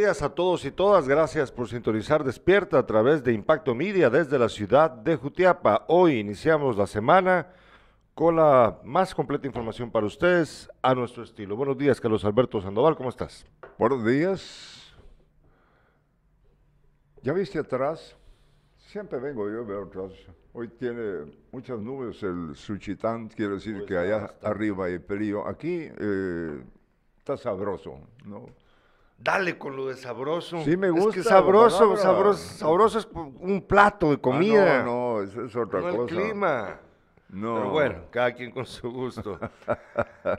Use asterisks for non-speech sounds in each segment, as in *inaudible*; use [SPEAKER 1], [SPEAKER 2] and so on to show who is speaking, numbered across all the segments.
[SPEAKER 1] días a todos y todas. Gracias por sintonizar Despierta a través de Impacto Media desde la ciudad de Jutiapa. Hoy iniciamos la semana con la más completa información para ustedes a nuestro estilo. Buenos días, Carlos Alberto Sandoval, ¿cómo estás?
[SPEAKER 2] Buenos días. ¿Ya viste atrás? Siempre vengo yo a ver atrás. Hoy tiene muchas nubes el Suchitán, quiero decir
[SPEAKER 1] Pues
[SPEAKER 2] que allá
[SPEAKER 1] basta.
[SPEAKER 2] arriba hay frío. Aquí eh, está sabroso, ¿no?
[SPEAKER 1] Dale con lo de sabroso.
[SPEAKER 2] Sí, me
[SPEAKER 1] Es
[SPEAKER 2] gusta
[SPEAKER 1] que
[SPEAKER 2] la
[SPEAKER 1] sabroso, sabroso, sabroso es un plato de comida.
[SPEAKER 2] Ah, no, no, eso es otra
[SPEAKER 1] no el
[SPEAKER 2] cosa.
[SPEAKER 1] clima.
[SPEAKER 2] No.
[SPEAKER 1] Pero bueno, cada quien con su gusto.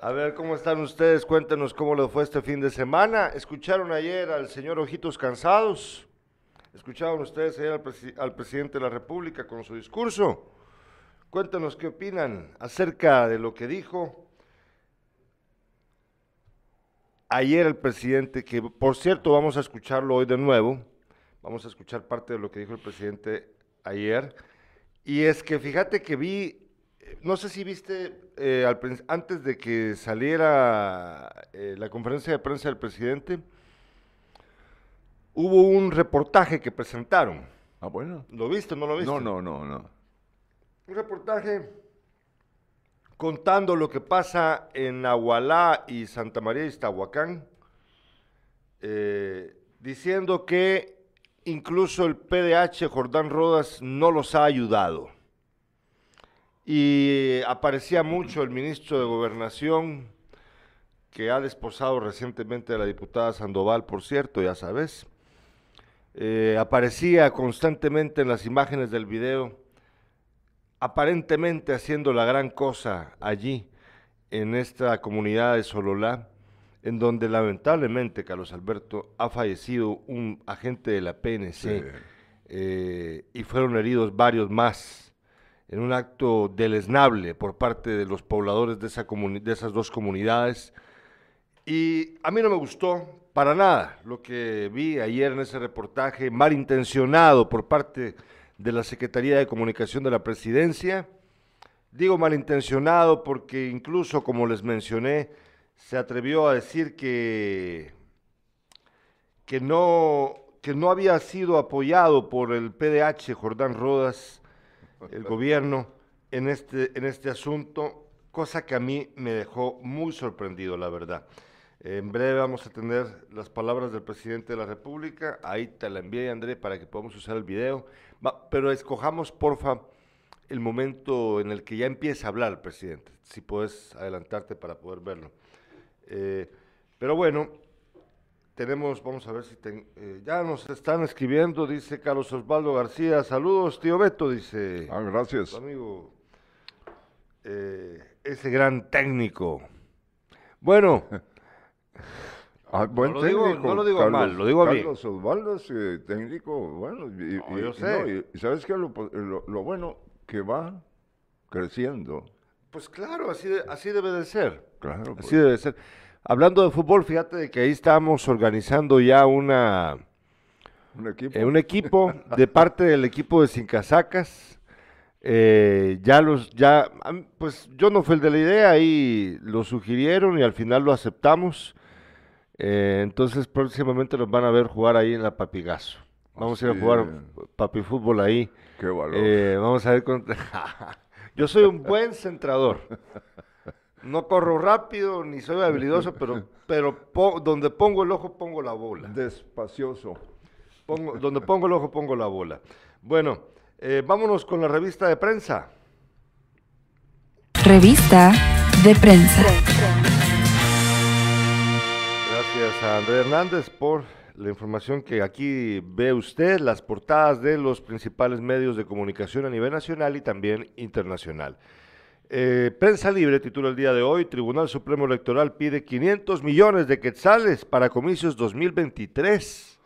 [SPEAKER 1] A ver, ¿cómo están ustedes? Cuéntenos cómo les fue este fin de semana. ¿Escucharon ayer al señor Ojitos Cansados? ¿Escucharon ustedes ayer al, presi- al presidente de la República con su discurso? Cuéntenos qué opinan acerca de lo que dijo ayer el presidente, que por cierto vamos a escucharlo hoy de nuevo. Vamos a escuchar parte de lo que dijo el presidente ayer. Y es que fíjate que vi, no sé si viste eh, al antes de que saliera eh, la conferencia de prensa del presidente, hubo un reportaje que presentaron.
[SPEAKER 2] Ah, bueno.
[SPEAKER 1] ¿Lo viste o no lo viste?
[SPEAKER 2] No, no, no, no.
[SPEAKER 1] Un reportaje contando lo que pasa en Agualá y Santa María de Iztahuacán, eh, diciendo que incluso el PDH Jordán Rodas no los ha ayudado. Y aparecía mucho el ministro de Gobernación, que ha desposado recientemente a la diputada Sandoval, por cierto, ya sabes. Eh, aparecía constantemente en las imágenes del video aparentemente haciendo la gran cosa allí, en esta comunidad de Sololá, en donde lamentablemente, Carlos Alberto, ha fallecido un agente de la PNC
[SPEAKER 2] Sí.
[SPEAKER 1] eh, y fueron heridos varios más en un acto deleznable por parte de los pobladores de, esa de esas dos comunidades. Y a mí no me gustó para nada lo que vi ayer en ese reportaje, malintencionado por parte de la Secretaría de Comunicación de la Presidencia. Digo malintencionado porque incluso, como les mencioné, se atrevió a decir que, que, no, que no había sido apoyado por el PDH Jordán Rodas, el gobierno, en este, en este asunto, cosa que a mí me dejó muy sorprendido, la verdad. En breve vamos a tener las palabras del presidente de la República. Ahí te la envié, André, para que podamos usar el video. Va, pero escojamos, porfa, el momento en el que ya empieza a hablar el presidente. Si puedes adelantarte para poder verlo. Eh, pero bueno, tenemos, vamos a ver si ten- eh, ya nos están escribiendo, dice Carlos Osvaldo García. Saludos, tío Beto, dice
[SPEAKER 2] Ah, gracias.
[SPEAKER 1] amigo, eh, ese gran técnico. Bueno, *laughs*
[SPEAKER 2] Ah, buen
[SPEAKER 1] lo digo-
[SPEAKER 2] técnico.
[SPEAKER 1] no lo digo mal, lo digo bien.
[SPEAKER 2] Carlos Osvaldo es eh, técnico, bueno. Y,
[SPEAKER 1] No,
[SPEAKER 2] y-
[SPEAKER 1] yo sé.
[SPEAKER 2] no, y- y ¿Sabes qué? Lo, lo- lo bueno que va creciendo.
[SPEAKER 1] pues claro, así, de- así debe de ser.
[SPEAKER 2] Claro. pues.
[SPEAKER 1] Así debe de ser. Hablando de fútbol, fíjate de que ahí estamos organizando ya una,
[SPEAKER 2] Un equipo.
[SPEAKER 1] eh, un equipo de parte del equipo de Sin Casacas. Eh, ya los, ya, pues yo no fui el de la idea, ahí lo sugirieron y al final lo aceptamos. Eh, entonces próximamente nos van a ver jugar ahí en la Papigazo. Vamos a ir a jugar papi fútbol ahí.
[SPEAKER 2] Qué valor.
[SPEAKER 1] Eh, vamos a ver contra... *laughs* Yo soy un buen centrador. No corro rápido ni soy habilidoso, pero, pero po- donde pongo el ojo pongo la bola.
[SPEAKER 2] Despacioso.
[SPEAKER 1] Pongo- donde pongo el ojo pongo la bola. Bueno, eh, vámonos con la revista de prensa.
[SPEAKER 3] Revista de prensa.
[SPEAKER 1] Gracias a André Hernández por la información que aquí ve usted, las portadas de los principales medios de comunicación a nivel nacional y también internacional. Eh, Prensa Libre titula el día de hoy, Tribunal Supremo Electoral pide 500 millones de quetzales para comicios 2023.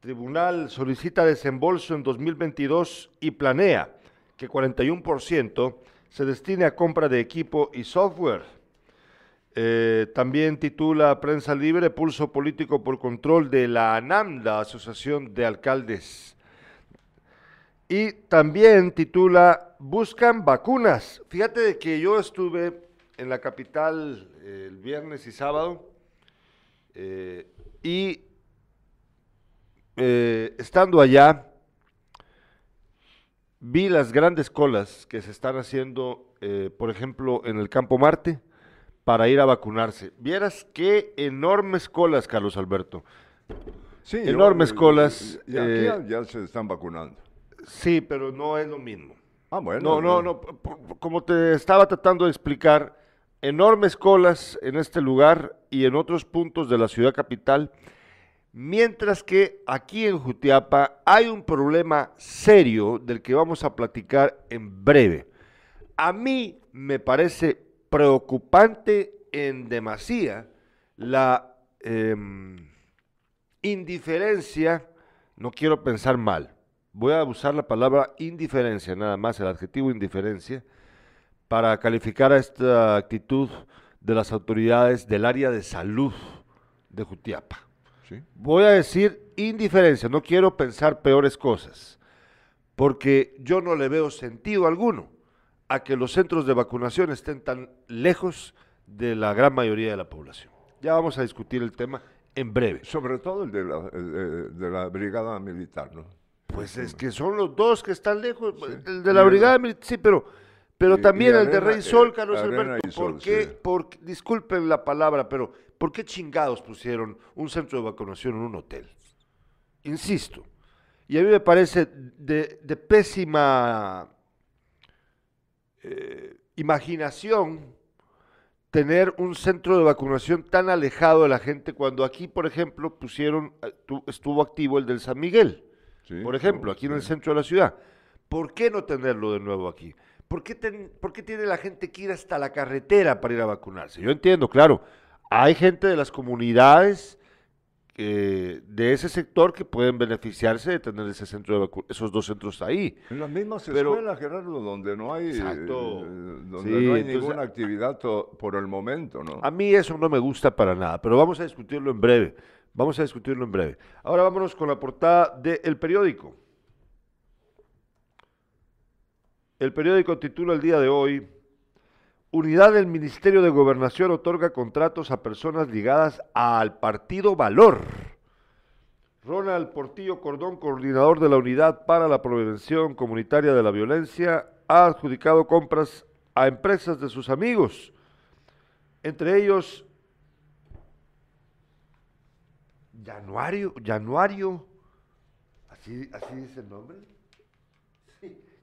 [SPEAKER 1] Tribunal solicita desembolso en 2022 y planea que 41% se destine a compra de equipo y software. Eh, también titula Prensa Libre, Pulso Político por Control de la ANAM, la Asociación de Alcaldes. Y también titula Buscan vacunas. Fíjate de que yo estuve en la capital eh, el viernes y sábado eh, y estando allá, vi las grandes colas que se están haciendo, por ejemplo, en el Campo Marte, para ir a vacunarse. Vieras qué enormes colas, Carlos Alberto.
[SPEAKER 2] Sí,
[SPEAKER 1] Enormes
[SPEAKER 2] yo-
[SPEAKER 1] colas,
[SPEAKER 2] Y aquí
[SPEAKER 1] eh,
[SPEAKER 2] ya, ya se están vacunando.
[SPEAKER 1] Sí, pero no es lo mismo.
[SPEAKER 2] Ah, bueno.
[SPEAKER 1] No, no, no. Como te estaba tratando de explicar, enormes colas en este lugar y en otros puntos de la ciudad capital, mientras que aquí en Jutiapa hay un problema serio del que vamos a platicar en breve. A mí me parece preocupante en demasía la em, indiferencia, no quiero pensar mal, voy a usar la palabra indiferencia, nada más, el adjetivo indiferencia, para calificar a esta actitud de las autoridades del área de salud de Jutiapa.
[SPEAKER 2] Sí.
[SPEAKER 1] Voy a decir indiferencia, no quiero pensar peores cosas, porque yo no le veo sentido alguno a que los centros de vacunación estén tan lejos de la gran mayoría de la población. Ya vamos a discutir el tema en breve.
[SPEAKER 2] Sobre todo el de la, el de- la brigada militar, ¿no?
[SPEAKER 1] Pues es que son los dos que están lejos.
[SPEAKER 2] Sí.
[SPEAKER 1] El de la brigada militar, sí, pero, pero
[SPEAKER 2] y-
[SPEAKER 1] también
[SPEAKER 2] y
[SPEAKER 1] el de Rey Sol,
[SPEAKER 2] eh,
[SPEAKER 1] Carlos Alberto.
[SPEAKER 2] y
[SPEAKER 1] ¿Por
[SPEAKER 2] Sol,
[SPEAKER 1] qué?
[SPEAKER 2] sí.
[SPEAKER 1] por- disculpen la palabra, pero ¿por qué chingados pusieron un centro de vacunación en un hotel? Insisto. Y a mí me parece de, de pésima eh, imaginación tener un centro de vacunación tan alejado de la gente cuando aquí, por ejemplo, pusieron, eh, tu- estuvo activo el del San Miguel
[SPEAKER 2] Sí,
[SPEAKER 1] por ejemplo, aquí en el centro de la ciudad. ¿Por qué no tenerlo de nuevo aquí? ¿Por qué, ten- por qué tiene la gente que ir hasta la carretera para ir a vacunarse? Yo entiendo, claro, hay gente de las comunidades eh, de ese sector que pueden beneficiarse de tener ese centro de vacu- esos dos centros ahí.
[SPEAKER 2] En las mismas
[SPEAKER 1] Pero-
[SPEAKER 2] escuelas, Gerardo, donde no hay,
[SPEAKER 1] Exacto.
[SPEAKER 2] eh, donde
[SPEAKER 1] Sí,
[SPEAKER 2] no hay
[SPEAKER 1] entonces-
[SPEAKER 2] ninguna actividad por el momento, ¿no?
[SPEAKER 1] A mí eso no me gusta para nada, pero vamos a discutirlo en breve. Vamos a discutirlo en breve. Ahora vámonos con la portada del periódico. El periódico titula el día de hoy, Unidad del Ministerio de Gobernación otorga contratos a personas ligadas al partido Valor. Ronald Portillo Cordón, coordinador de la Unidad para la Prevención Comunitaria de la Violencia, ha adjudicado compras a empresas de sus amigos, entre ellos Januario, Januario, así, así dice el nombre,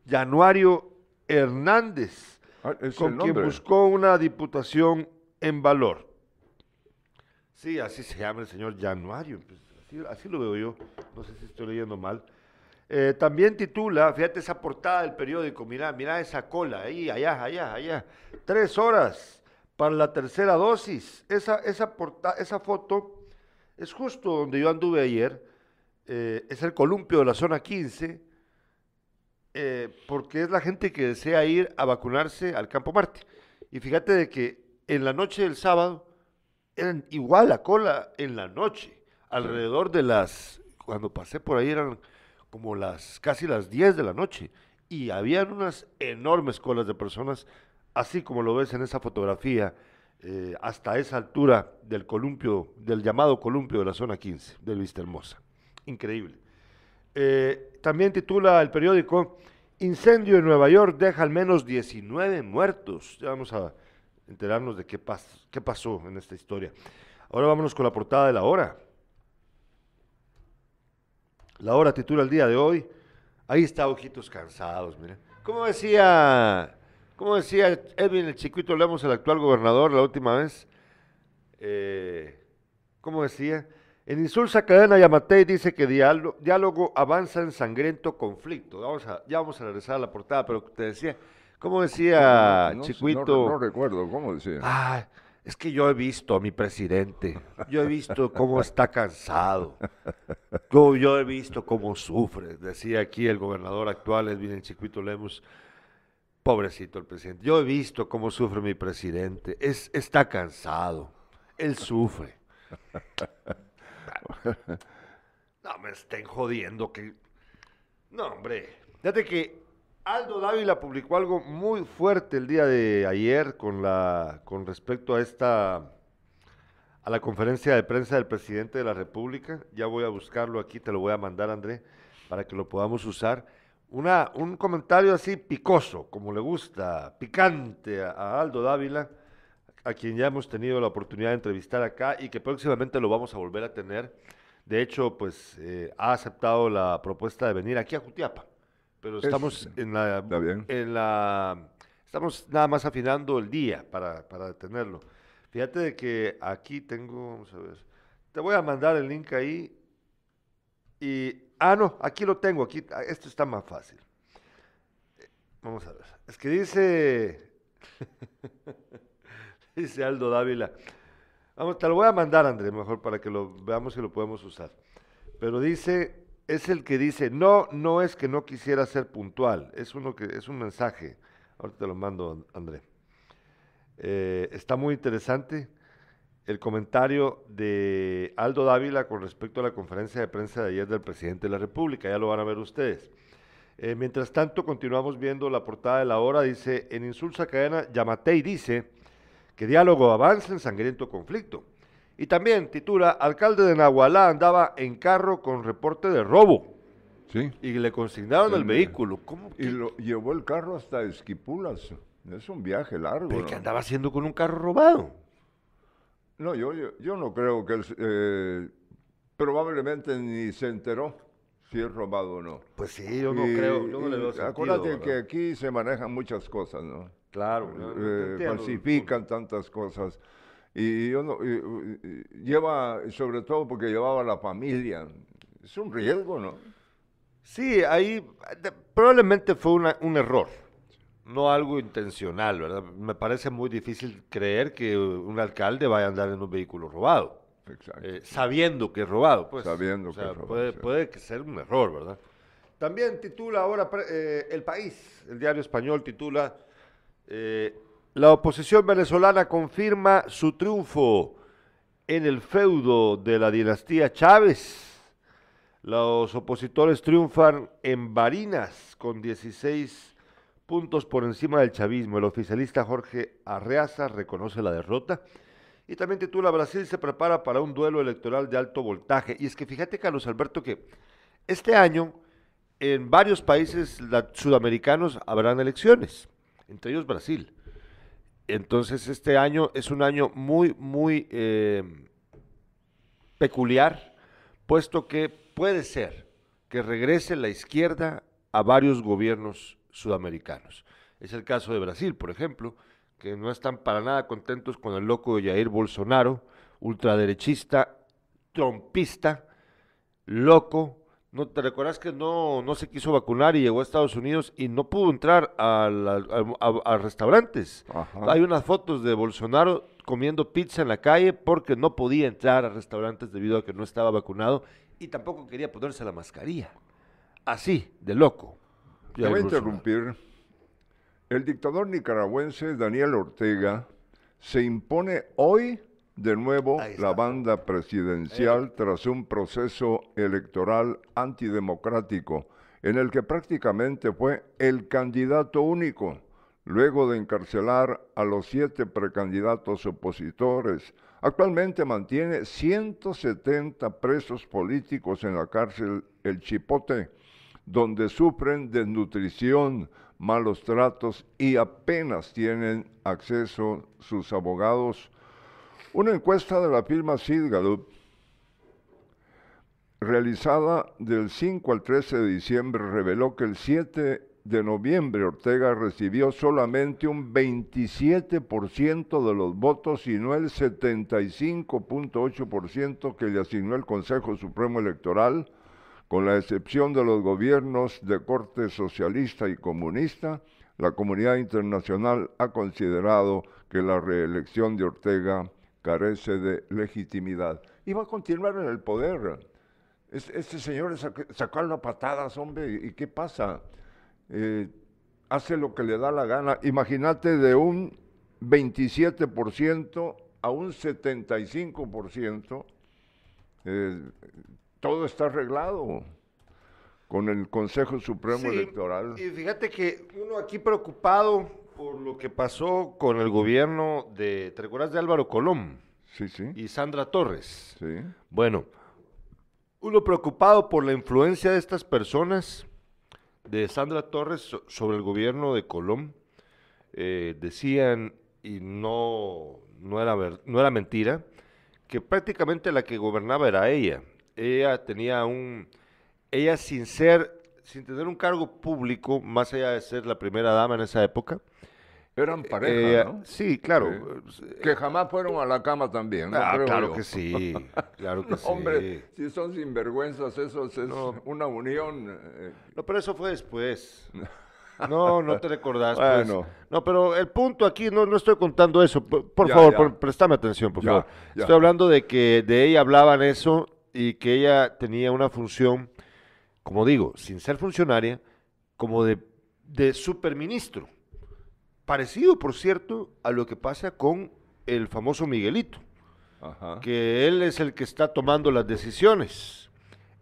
[SPEAKER 1] Januario Hernández,
[SPEAKER 2] Ah, es
[SPEAKER 1] con quien buscó una diputación en valor. Sí, así se llama el señor Januario, pues, así, así lo veo yo, no sé si estoy leyendo mal. Eh, también titula, fíjate esa portada del periódico, mira, mira esa cola, ahí, allá, allá, allá. Tres horas para la tercera dosis. Esa, esa, porta- esa foto es justo donde yo anduve ayer. eh, es el columpio de la zona 15, eh, porque es la gente que desea ir a vacunarse al Campo Marte. Y fíjate de que en la noche del sábado, eran igual la cola en la noche, alrededor de las, cuando pasé por ahí eran como las, casi las 10 de la noche, y habían unas enormes colas de personas, así como lo ves en esa fotografía, eh, hasta esa altura del columpio, del llamado columpio de la zona 15, de Vista Hermosa. Increíble. Eh, también titula el periódico, Incendio en Nueva York deja al menos 19 muertos. Ya vamos a enterarnos de qué, qué pasó en esta historia. Ahora vámonos con la portada de la hora. La hora titula el día de hoy. Ahí está, ojitos cansados, mira. ¿Cómo decía, cómo decía Edwin el Chiquito Lemos, el actual gobernador, la última vez? Eh, ¿Cómo decía? En Insulsa Cadena Yamatei dice que diálogo, diálogo avanza en sangriento conflicto. Vamos a, ya vamos a regresar a la portada, pero te decía, ¿cómo decía
[SPEAKER 2] No-
[SPEAKER 1] Chiquito?
[SPEAKER 2] No, no recuerdo, ¿cómo decía?
[SPEAKER 1] Ah, es que yo he visto a mi presidente, yo he visto cómo *laughs* está cansado, yo, yo he visto cómo sufre, decía aquí el gobernador actual, Edwin el Chiquito Lemus, pobrecito el presidente, yo he visto cómo sufre mi presidente, es, está cansado, él sufre. *laughs* No me estén jodiendo que... No, hombre. Fíjate que Aldo Dávila publicó algo muy fuerte el día de ayer con la con respecto a esta a la conferencia de prensa del presidente de la República. Ya voy a buscarlo aquí, te lo voy a mandar, André, para que lo podamos usar. Una, un comentario así picoso, como le gusta, picante a, a Aldo Dávila, a quien ya hemos tenido la oportunidad de entrevistar acá y que próximamente lo vamos a volver a tener. De hecho, pues eh, ha aceptado la propuesta de venir aquí a Jutiapa, pero
[SPEAKER 2] Es-
[SPEAKER 1] estamos en la,
[SPEAKER 2] está bien.
[SPEAKER 1] en la, estamos nada más afinando el día para, para tenerlo. Fíjate de que aquí tengo, vamos a ver, te voy a mandar el link ahí y, ah no, aquí lo tengo, aquí, ah, esto está más fácil. Vamos a ver, es que dice, *laughs* *laughs* dice Aldo Dávila, vamos, te lo voy a mandar André, mejor para que lo veamos si lo podemos usar. Pero dice, es el que dice, no, no es que no quisiera ser puntual, es uno que, es un mensaje. Ahorita te lo mando, André. Eh, está muy interesante el comentario de Aldo Dávila con respecto a la conferencia de prensa de ayer del presidente de la República, ya lo van a ver ustedes. Eh, mientras tanto, continuamos viendo la portada de la hora, dice, en Insulsa Cadena, Yamatei dice que diálogo avanza en sangriento conflicto. Y también titula, alcalde de Nahualá andaba en carro con reporte de robo
[SPEAKER 2] Sí.
[SPEAKER 1] y le consignaron el
[SPEAKER 2] El-
[SPEAKER 1] vehículo. ¿Cómo
[SPEAKER 2] Y lo llevó el carro hasta Esquipulas. Es un viaje largo.
[SPEAKER 1] pero
[SPEAKER 2] ¿no?
[SPEAKER 1] qué andaba haciendo con un carro robado?
[SPEAKER 2] No, yo, yo, yo no creo que él, eh, probablemente ni se enteró si es robado o no.
[SPEAKER 1] Pues sí, yo no
[SPEAKER 2] Y-
[SPEAKER 1] creo, yo no le veo sentido,
[SPEAKER 2] Acuérdate
[SPEAKER 1] ¿verdad?
[SPEAKER 2] que aquí se manejan muchas cosas, ¿no?
[SPEAKER 1] Claro,
[SPEAKER 2] Eh,
[SPEAKER 1] entiendo.
[SPEAKER 2] falsifican tantas cosas. Y yo no, y- y- lleva, sobre todo porque llevaba a la familia. Es un riesgo, ¿no?
[SPEAKER 1] Sí, ahí probablemente fue una- un error, no algo intencional, ¿verdad? Me parece muy difícil creer que un alcalde vaya a andar en un vehículo robado,
[SPEAKER 2] Exacto.
[SPEAKER 1] eh, sabiendo que es robado, pues.
[SPEAKER 2] Sabiendo
[SPEAKER 1] O
[SPEAKER 2] que es robado,
[SPEAKER 1] Puede,
[SPEAKER 2] sí.
[SPEAKER 1] puede que ser un error, ¿verdad? También titula ahora eh, El País, el diario español titula eh, La oposición venezolana confirma su triunfo en el feudo de la dinastía Chávez. Los opositores triunfan en Barinas con 16 puntos por encima del chavismo. El oficialista Jorge Arreaza reconoce la derrota. Y también titula Brasil se prepara para un duelo electoral de alto voltaje. Y es que fíjate, Carlos Alberto, que este año en varios países sudamericanos habrán elecciones, entre ellos Brasil. Entonces este año es un año muy, muy eh, peculiar, puesto que puede ser que regrese la izquierda a varios gobiernos sudamericanos. Es el caso de Brasil, por ejemplo, que no están para nada contentos con el loco de Jair Bolsonaro, ultraderechista, trompista, loco. ¿No te recuerdas que no, no se quiso vacunar y llegó a Estados Unidos y no pudo entrar a, la- a- a- a restaurantes?
[SPEAKER 2] Ajá.
[SPEAKER 1] Hay unas fotos de Bolsonaro comiendo pizza en la calle porque no podía entrar a restaurantes debido a que no estaba vacunado y tampoco quería ponerse la mascarilla. Así, de loco.
[SPEAKER 2] Te voy a interrumpir. El dictador nicaragüense Daniel Ortega se impone hoy de nuevo la banda presidencial tras un proceso electoral antidemocrático en el que prácticamente fue el candidato único, luego de encarcelar a los siete precandidatos opositores. Actualmente mantiene 170 presos políticos en la cárcel El Chipote donde sufren desnutrición, malos tratos y apenas tienen acceso sus abogados. Una encuesta de la firma Sid Gallup, realizada del 5 al 13 de diciembre, reveló que el 7 de noviembre Ortega recibió solamente un 27% de los votos y no el 75.8% que le asignó el Consejo Supremo Electoral con la excepción de los gobiernos de corte socialista y comunista, la comunidad internacional ha considerado que la reelección de Ortega carece de legitimidad. Y va a continuar en el poder. Es- Este señor es sac- sacarlo a patadas, hombre, ¿y qué pasa? Eh, hace lo que le da la gana. Imagínate de un 27% a un 75%. Eh, todo está arreglado con el Consejo Supremo
[SPEAKER 1] Sí,
[SPEAKER 2] Electoral.
[SPEAKER 1] Y fíjate que uno aquí preocupado por lo que pasó con el gobierno de, ¿te recuerdas de Álvaro Colón?
[SPEAKER 2] Sí, sí.
[SPEAKER 1] y Sandra Torres.
[SPEAKER 2] Sí.
[SPEAKER 1] Bueno, uno preocupado por la influencia de estas personas, de Sandra Torres so- sobre el gobierno de Colón, eh, decían, y no, no, era ver- no era mentira, que prácticamente la que gobernaba era ella. Ella tenía un, ella sin ser, sin tener un cargo público, más allá de ser la primera dama en esa época.
[SPEAKER 2] Eran pareja,
[SPEAKER 1] ella-
[SPEAKER 2] ¿no?
[SPEAKER 1] Sí, claro.
[SPEAKER 2] Que jamás fueron a la cama también, ¿no?
[SPEAKER 1] Ah,
[SPEAKER 2] Creo
[SPEAKER 1] claro
[SPEAKER 2] yo.
[SPEAKER 1] que sí, claro que *laughs* sí.
[SPEAKER 2] Hombre, si son sinvergüenzas, eso es
[SPEAKER 1] No.
[SPEAKER 2] una unión. eh,
[SPEAKER 1] No, pero eso fue después. *laughs* No, no te recordás. pues.
[SPEAKER 2] Bueno.
[SPEAKER 1] No, pero el punto aquí, no, no estoy contando eso. Por, por
[SPEAKER 2] Ya,
[SPEAKER 1] favor,
[SPEAKER 2] ya.
[SPEAKER 1] por- préstame atención, por
[SPEAKER 2] Ya,
[SPEAKER 1] favor. Estoy hablando de que de ella hablaban eso y que ella tenía una función, como digo, sin ser funcionaria, como de, de superministro. Parecido, por cierto, a lo que pasa con el famoso Miguelito
[SPEAKER 2] Ajá.
[SPEAKER 1] que él es el que está tomando las decisiones.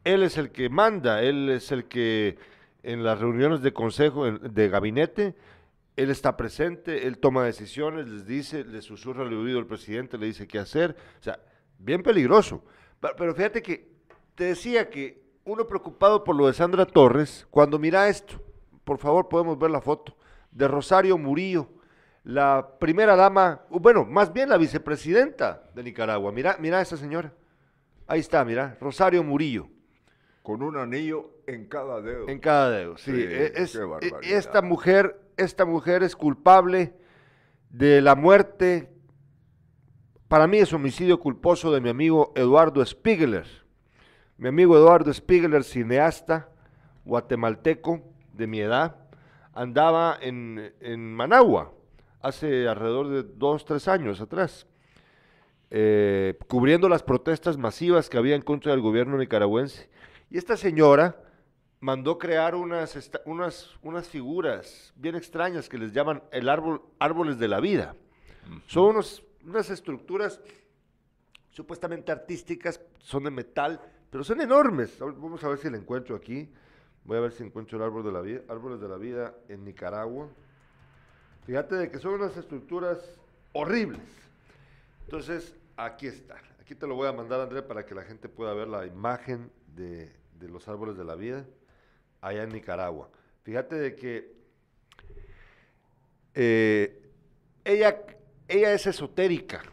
[SPEAKER 1] Él es el que manda, él es el que en las reuniones de consejo, de gabinete, él está presente, él toma decisiones, les dice, le susurra al oído al presidente, le dice qué hacer. O sea, bien peligroso. Pero fíjate que te decía que uno preocupado por lo de Sandra Torres, cuando mira esto, por favor podemos ver la foto, de Rosario Murillo, la primera dama, bueno, más bien la vicepresidenta de Nicaragua. Mira, mira a esa señora. Ahí está, mira, Rosario Murillo,
[SPEAKER 2] Con un anillo en cada dedo.
[SPEAKER 1] en cada dedo. Sí,
[SPEAKER 2] Sí,
[SPEAKER 1] e- es-
[SPEAKER 2] qué
[SPEAKER 1] e-
[SPEAKER 2] barbaridad.
[SPEAKER 1] esta mujer, esta mujer es culpable de la muerte. Para mí es homicidio culposo de mi amigo Eduardo Spiegeler. Mi amigo Eduardo Spiegeler, cineasta guatemalteco de mi edad, andaba en, en Managua hace alrededor de dos, tres años atrás, eh, cubriendo las protestas masivas que había en contra del gobierno nicaragüense. Y esta señora mandó crear unas, unas, unas figuras bien extrañas que les llaman el árbol, árboles de la vida. Son unos, unas estructuras supuestamente artísticas, son de metal, pero son enormes. Vamos a ver si la encuentro aquí. Voy a ver si encuentro el árbol de la vida, árboles de la vida en Nicaragua. Fíjate de que son unas estructuras horribles. Entonces, aquí está. Aquí te lo voy a mandar, André, para que la gente pueda ver la imagen de, los árboles de la vida allá en Nicaragua. Fíjate de que eh, ella, ella es esotérica.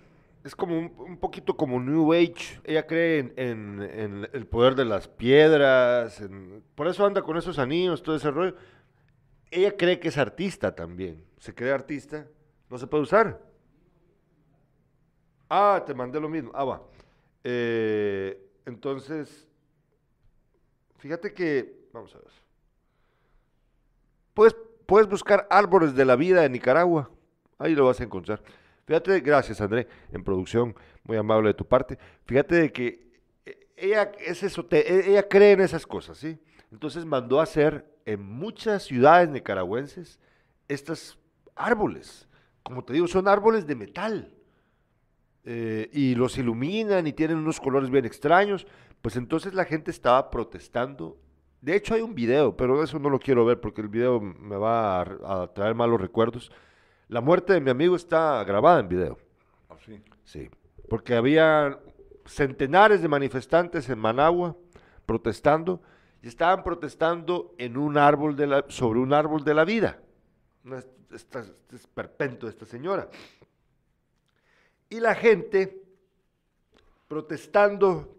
[SPEAKER 1] Es como un, un poquito como New Age. Ella cree en, en- el poder de las piedras. por eso anda con esos anillos, todo ese rollo. Ella cree que es artista también. Se cree artista. No se puede usar. Ah, te mandé lo mismo. Ah, va. Eh, entonces, fíjate que, vamos a ver. Puedes, puedes buscar árboles de la vida en Nicaragua. Ahí lo vas a encontrar. Fíjate, gracias André, en producción, muy amable de tu parte. Fíjate de que eh, ella es esote- e- ella cree en esas cosas, ¿sí? Entonces mandó a hacer en muchas ciudades nicaragüenses estos árboles. Como te digo, son árboles de metal. Eh, y los iluminan y tienen unos colores bien extraños. Pues entonces la gente estaba protestando. De hecho hay un video, pero eso no lo quiero ver porque el video me va a traer malos recuerdos. La muerte de mi amigo está grabada en video.
[SPEAKER 2] Así.
[SPEAKER 1] Sí, porque había centenares de manifestantes en Managua protestando y estaban protestando en un árbol de la, sobre un árbol de la vida. Una- esta- este esperpento de esta señora. Y la gente protestando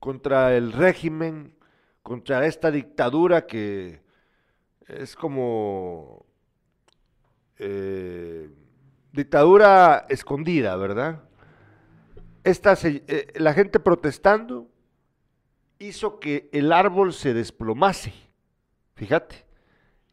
[SPEAKER 1] contra el régimen, contra esta dictadura que es como eh, dictadura escondida, ¿verdad? Esta se- eh, la gente protestando hizo que el árbol se desplomase, fíjate.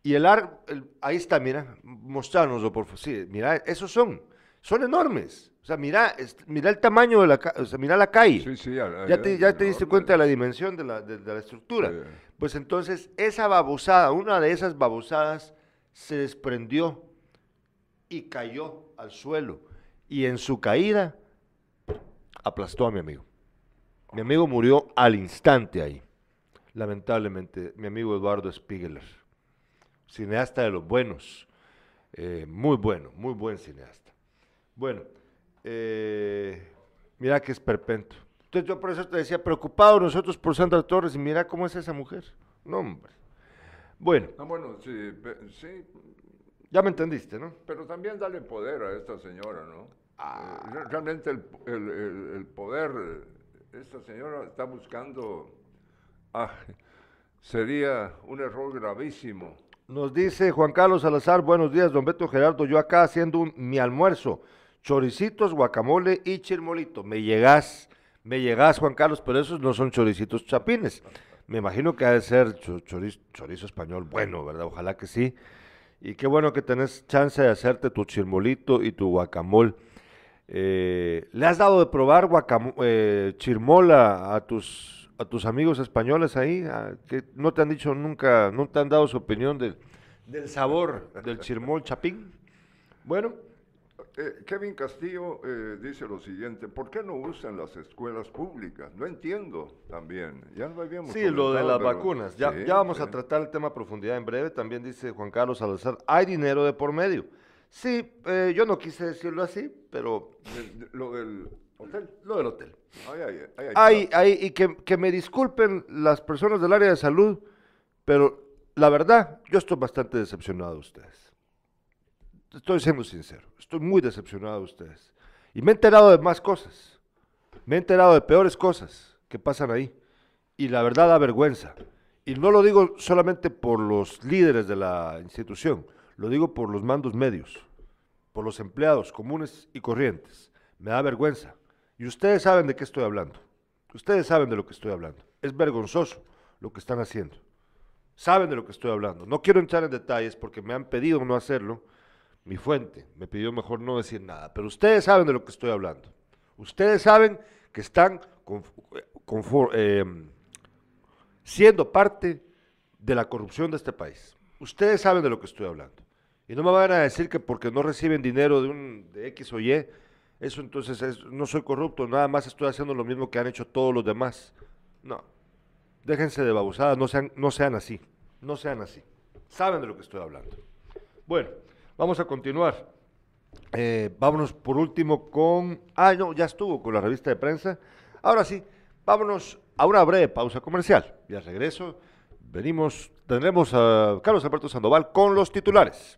[SPEAKER 1] Y el árbol, ahí está, mira, mostrárnoslo por favor. Sí, mira, esos son, son enormes. O sea, mira, mira el tamaño de la, o sea, mira la calle.
[SPEAKER 2] Sí, sí.
[SPEAKER 1] Ya te, ya te diste cuenta de la dimensión de la, de- de la estructura.
[SPEAKER 2] Sí.
[SPEAKER 1] Pues entonces esa babosada, una de esas babosadas, se desprendió y cayó al suelo. Y en su caída aplastó a mi amigo. Mi amigo murió al instante ahí. Lamentablemente, mi amigo Eduardo Spiegeler, cineasta de los buenos, eh, muy bueno, muy buen cineasta. Bueno, eh, Mira que es perpento. Entonces yo por eso te decía, preocupado nosotros por Sandra Torres y mira cómo es esa mujer. No, hombre. Bueno,
[SPEAKER 2] Ah, bueno, sí, sí,
[SPEAKER 1] ya me entendiste, ¿no?
[SPEAKER 2] pero también dale poder a esta señora, ¿no?
[SPEAKER 1] Ah.
[SPEAKER 2] Eh, re- realmente el, el- el- el poder, esta señora está buscando, ah, sería un error gravísimo.
[SPEAKER 1] Nos dice Juan Carlos Salazar, buenos días, don Beto Gerardo, yo acá haciendo un- mi almuerzo, choricitos, guacamole y chirmolito. Me llegás, me llegás, Juan Carlos, pero esos no son choricitos chapines. Me imagino que ha de ser cho- chorizo, chorizo español bueno, ¿verdad? Ojalá que sí. Y qué bueno que tenés chance de hacerte tu chirmolito y tu guacamole. Eh, ¿Le has dado de probar eh, chirmola a tus, a tus amigos españoles ahí? Ah, que no te han dicho nunca, no te han dado su opinión del, del sabor del chirmol chapín. Bueno,
[SPEAKER 2] Eh, Kevin Castillo eh, dice lo siguiente, ¿por qué no usan las escuelas públicas? No entiendo también. Ya lo habíamos
[SPEAKER 1] sí, lo de las
[SPEAKER 2] pero-
[SPEAKER 1] vacunas. Ya,
[SPEAKER 2] sí,
[SPEAKER 1] ya vamos a tratar el tema a profundidad en breve. También dice Juan Carlos Salazar, hay dinero de por medio. Sí, eh, yo no quise decirlo así, pero
[SPEAKER 2] De- de- lo del hotel.
[SPEAKER 1] lo del hotel.
[SPEAKER 2] Ay, ay, ay, ay,
[SPEAKER 1] Hay, hay, y que, que me disculpen las personas del área de salud, pero la verdad, yo estoy bastante decepcionado de ustedes. Estoy siendo sincero, estoy muy decepcionado de ustedes. Y me he enterado de más cosas. Me he enterado de peores cosas que pasan ahí. Y la verdad da vergüenza. Y no lo digo solamente por los líderes de la institución, lo digo por los mandos medios, por los empleados comunes y corrientes. Me da vergüenza. Y ustedes saben de qué estoy hablando. Ustedes saben de lo que estoy hablando. Es vergonzoso lo que están haciendo. Saben de lo que estoy hablando. No quiero entrar en detalles porque me han pedido no hacerlo. Mi fuente me pidió mejor no decir nada. Pero ustedes saben de lo que estoy hablando. Ustedes saben que están eh, siendo parte de la corrupción de este país. Ustedes saben de lo que estoy hablando. Y no me van a decir que porque no reciben dinero de, un, de X o Y, eso entonces es- no soy corrupto, nada más estoy haciendo lo mismo que han hecho todos los demás. No. Déjense de babosadas, no sean, no sean así. No sean así. Saben de lo que estoy hablando. Bueno, vamos a continuar. Eh, vámonos por último con. Ah, no, ya estuvo con la revista de prensa. Ahora sí, vámonos a una breve pausa comercial. Y al regreso, venimos, tendremos a Carlos Alberto Sandoval con los titulares.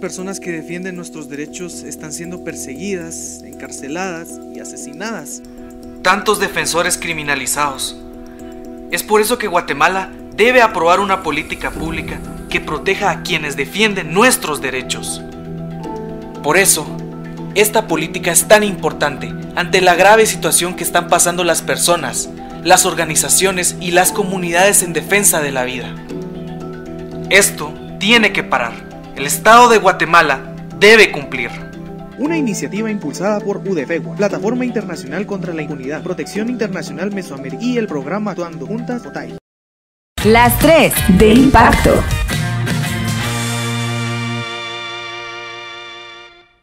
[SPEAKER 4] Personas que defienden nuestros derechos están siendo perseguidas, encarceladas y asesinadas.
[SPEAKER 5] tantos defensores criminalizados. Es por eso que Guatemala debe aprobar una política pública que proteja a quienes defienden nuestros derechos. Por eso, esta política es tan importante ante la grave situación que están pasando las personas, las organizaciones y las comunidades en defensa de la vida. Esto tiene que parar. El Estado de Guatemala debe cumplir.
[SPEAKER 4] Una iniciativa impulsada por UDFEGUA, Plataforma Internacional contra la Impunidad, Protección Internacional Mesoamericana y el programa Actuando Juntas OTAI.
[SPEAKER 3] Las 3 de impacto.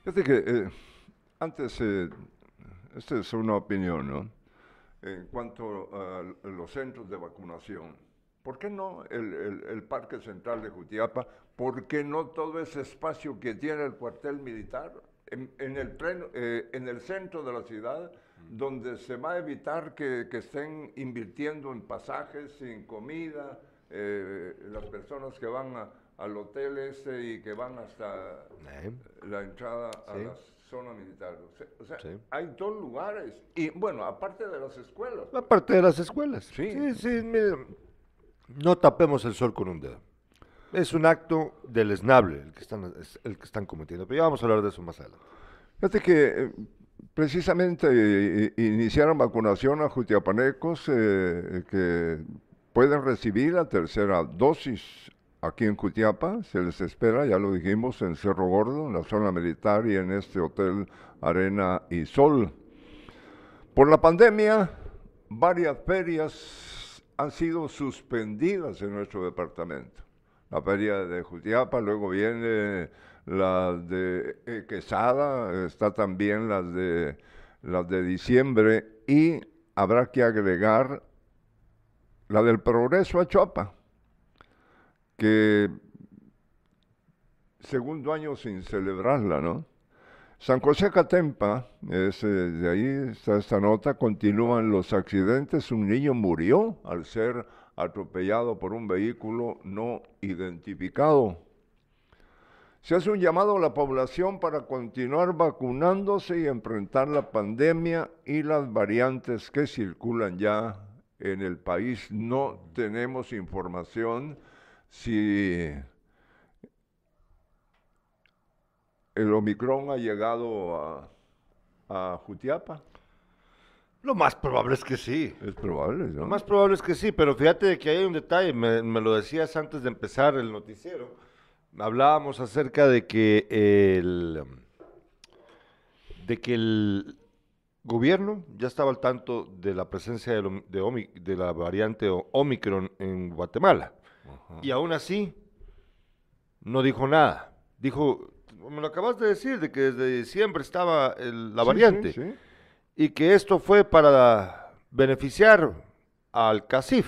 [SPEAKER 2] Fíjate que eh, antes, eh, esta es una opinión, ¿no? En cuanto a los centros de vacunación, ¿por qué no el, el- el Parque Central de Jutiapa? ¿Por qué no todo ese espacio que tiene el cuartel militar en, en el, pleno- eh, en el centro de la ciudad, donde se va a evitar que, que estén invirtiendo en pasajes, en comida, eh, las personas que van a- al hotel ese y que van hasta
[SPEAKER 1] Eh,
[SPEAKER 2] la entrada a
[SPEAKER 1] Sí.
[SPEAKER 2] la zona militar. O sea,
[SPEAKER 1] Sí.
[SPEAKER 2] hay dos lugares. Y bueno, aparte de las escuelas.
[SPEAKER 1] Aparte de las escuelas.
[SPEAKER 2] Sí.
[SPEAKER 1] sí, sí, mire, no tapemos el sol con un dedo. Es un acto deleznable el que están, es el que están cometiendo, pero ya vamos a hablar de eso más adelante.
[SPEAKER 2] Fíjate que eh, precisamente eh, iniciaron vacunación a jutiapanecos eh, que pueden recibir la tercera dosis aquí en Jutiapa. Se les espera, ya lo dijimos, en Cerro Gordo, en la zona militar y en este hotel Arena y Sol. Por la pandemia, varias ferias han sido suspendidas en nuestro departamento. La feria de Jutiapa, luego viene la de eh, Quesada, está también las de, las de diciembre y habrá que agregar la del Progreso a Chuapa, que segundo año sin celebrarla, ¿no? San José Catempa, es, de ahí está esta nota, continúan los accidentes. Un niño murió al ser atropellado por un vehículo no identificado. Se hace un llamado a la población para continuar vacunándose y enfrentar la pandemia y las variantes que circulan ya en el país. No tenemos información si el Omicron ha llegado a, a Jutiapa.
[SPEAKER 1] Lo más probable es que sí.
[SPEAKER 2] Es probable, ¿no?
[SPEAKER 1] Lo más probable es que sí, pero fíjate que hay un detalle, me, me lo decías antes de empezar el noticiero. Hablábamos acerca de que el de que el gobierno ya estaba al tanto de la presencia de, de Omi- de la variante Omicron en Guatemala. Y aún así, no dijo nada. Dijo, me lo acabas de decir, de que desde diciembre estaba el- la
[SPEAKER 2] Sí,
[SPEAKER 1] variante
[SPEAKER 2] sí, sí.
[SPEAKER 1] y que esto fue para beneficiar al CACIF,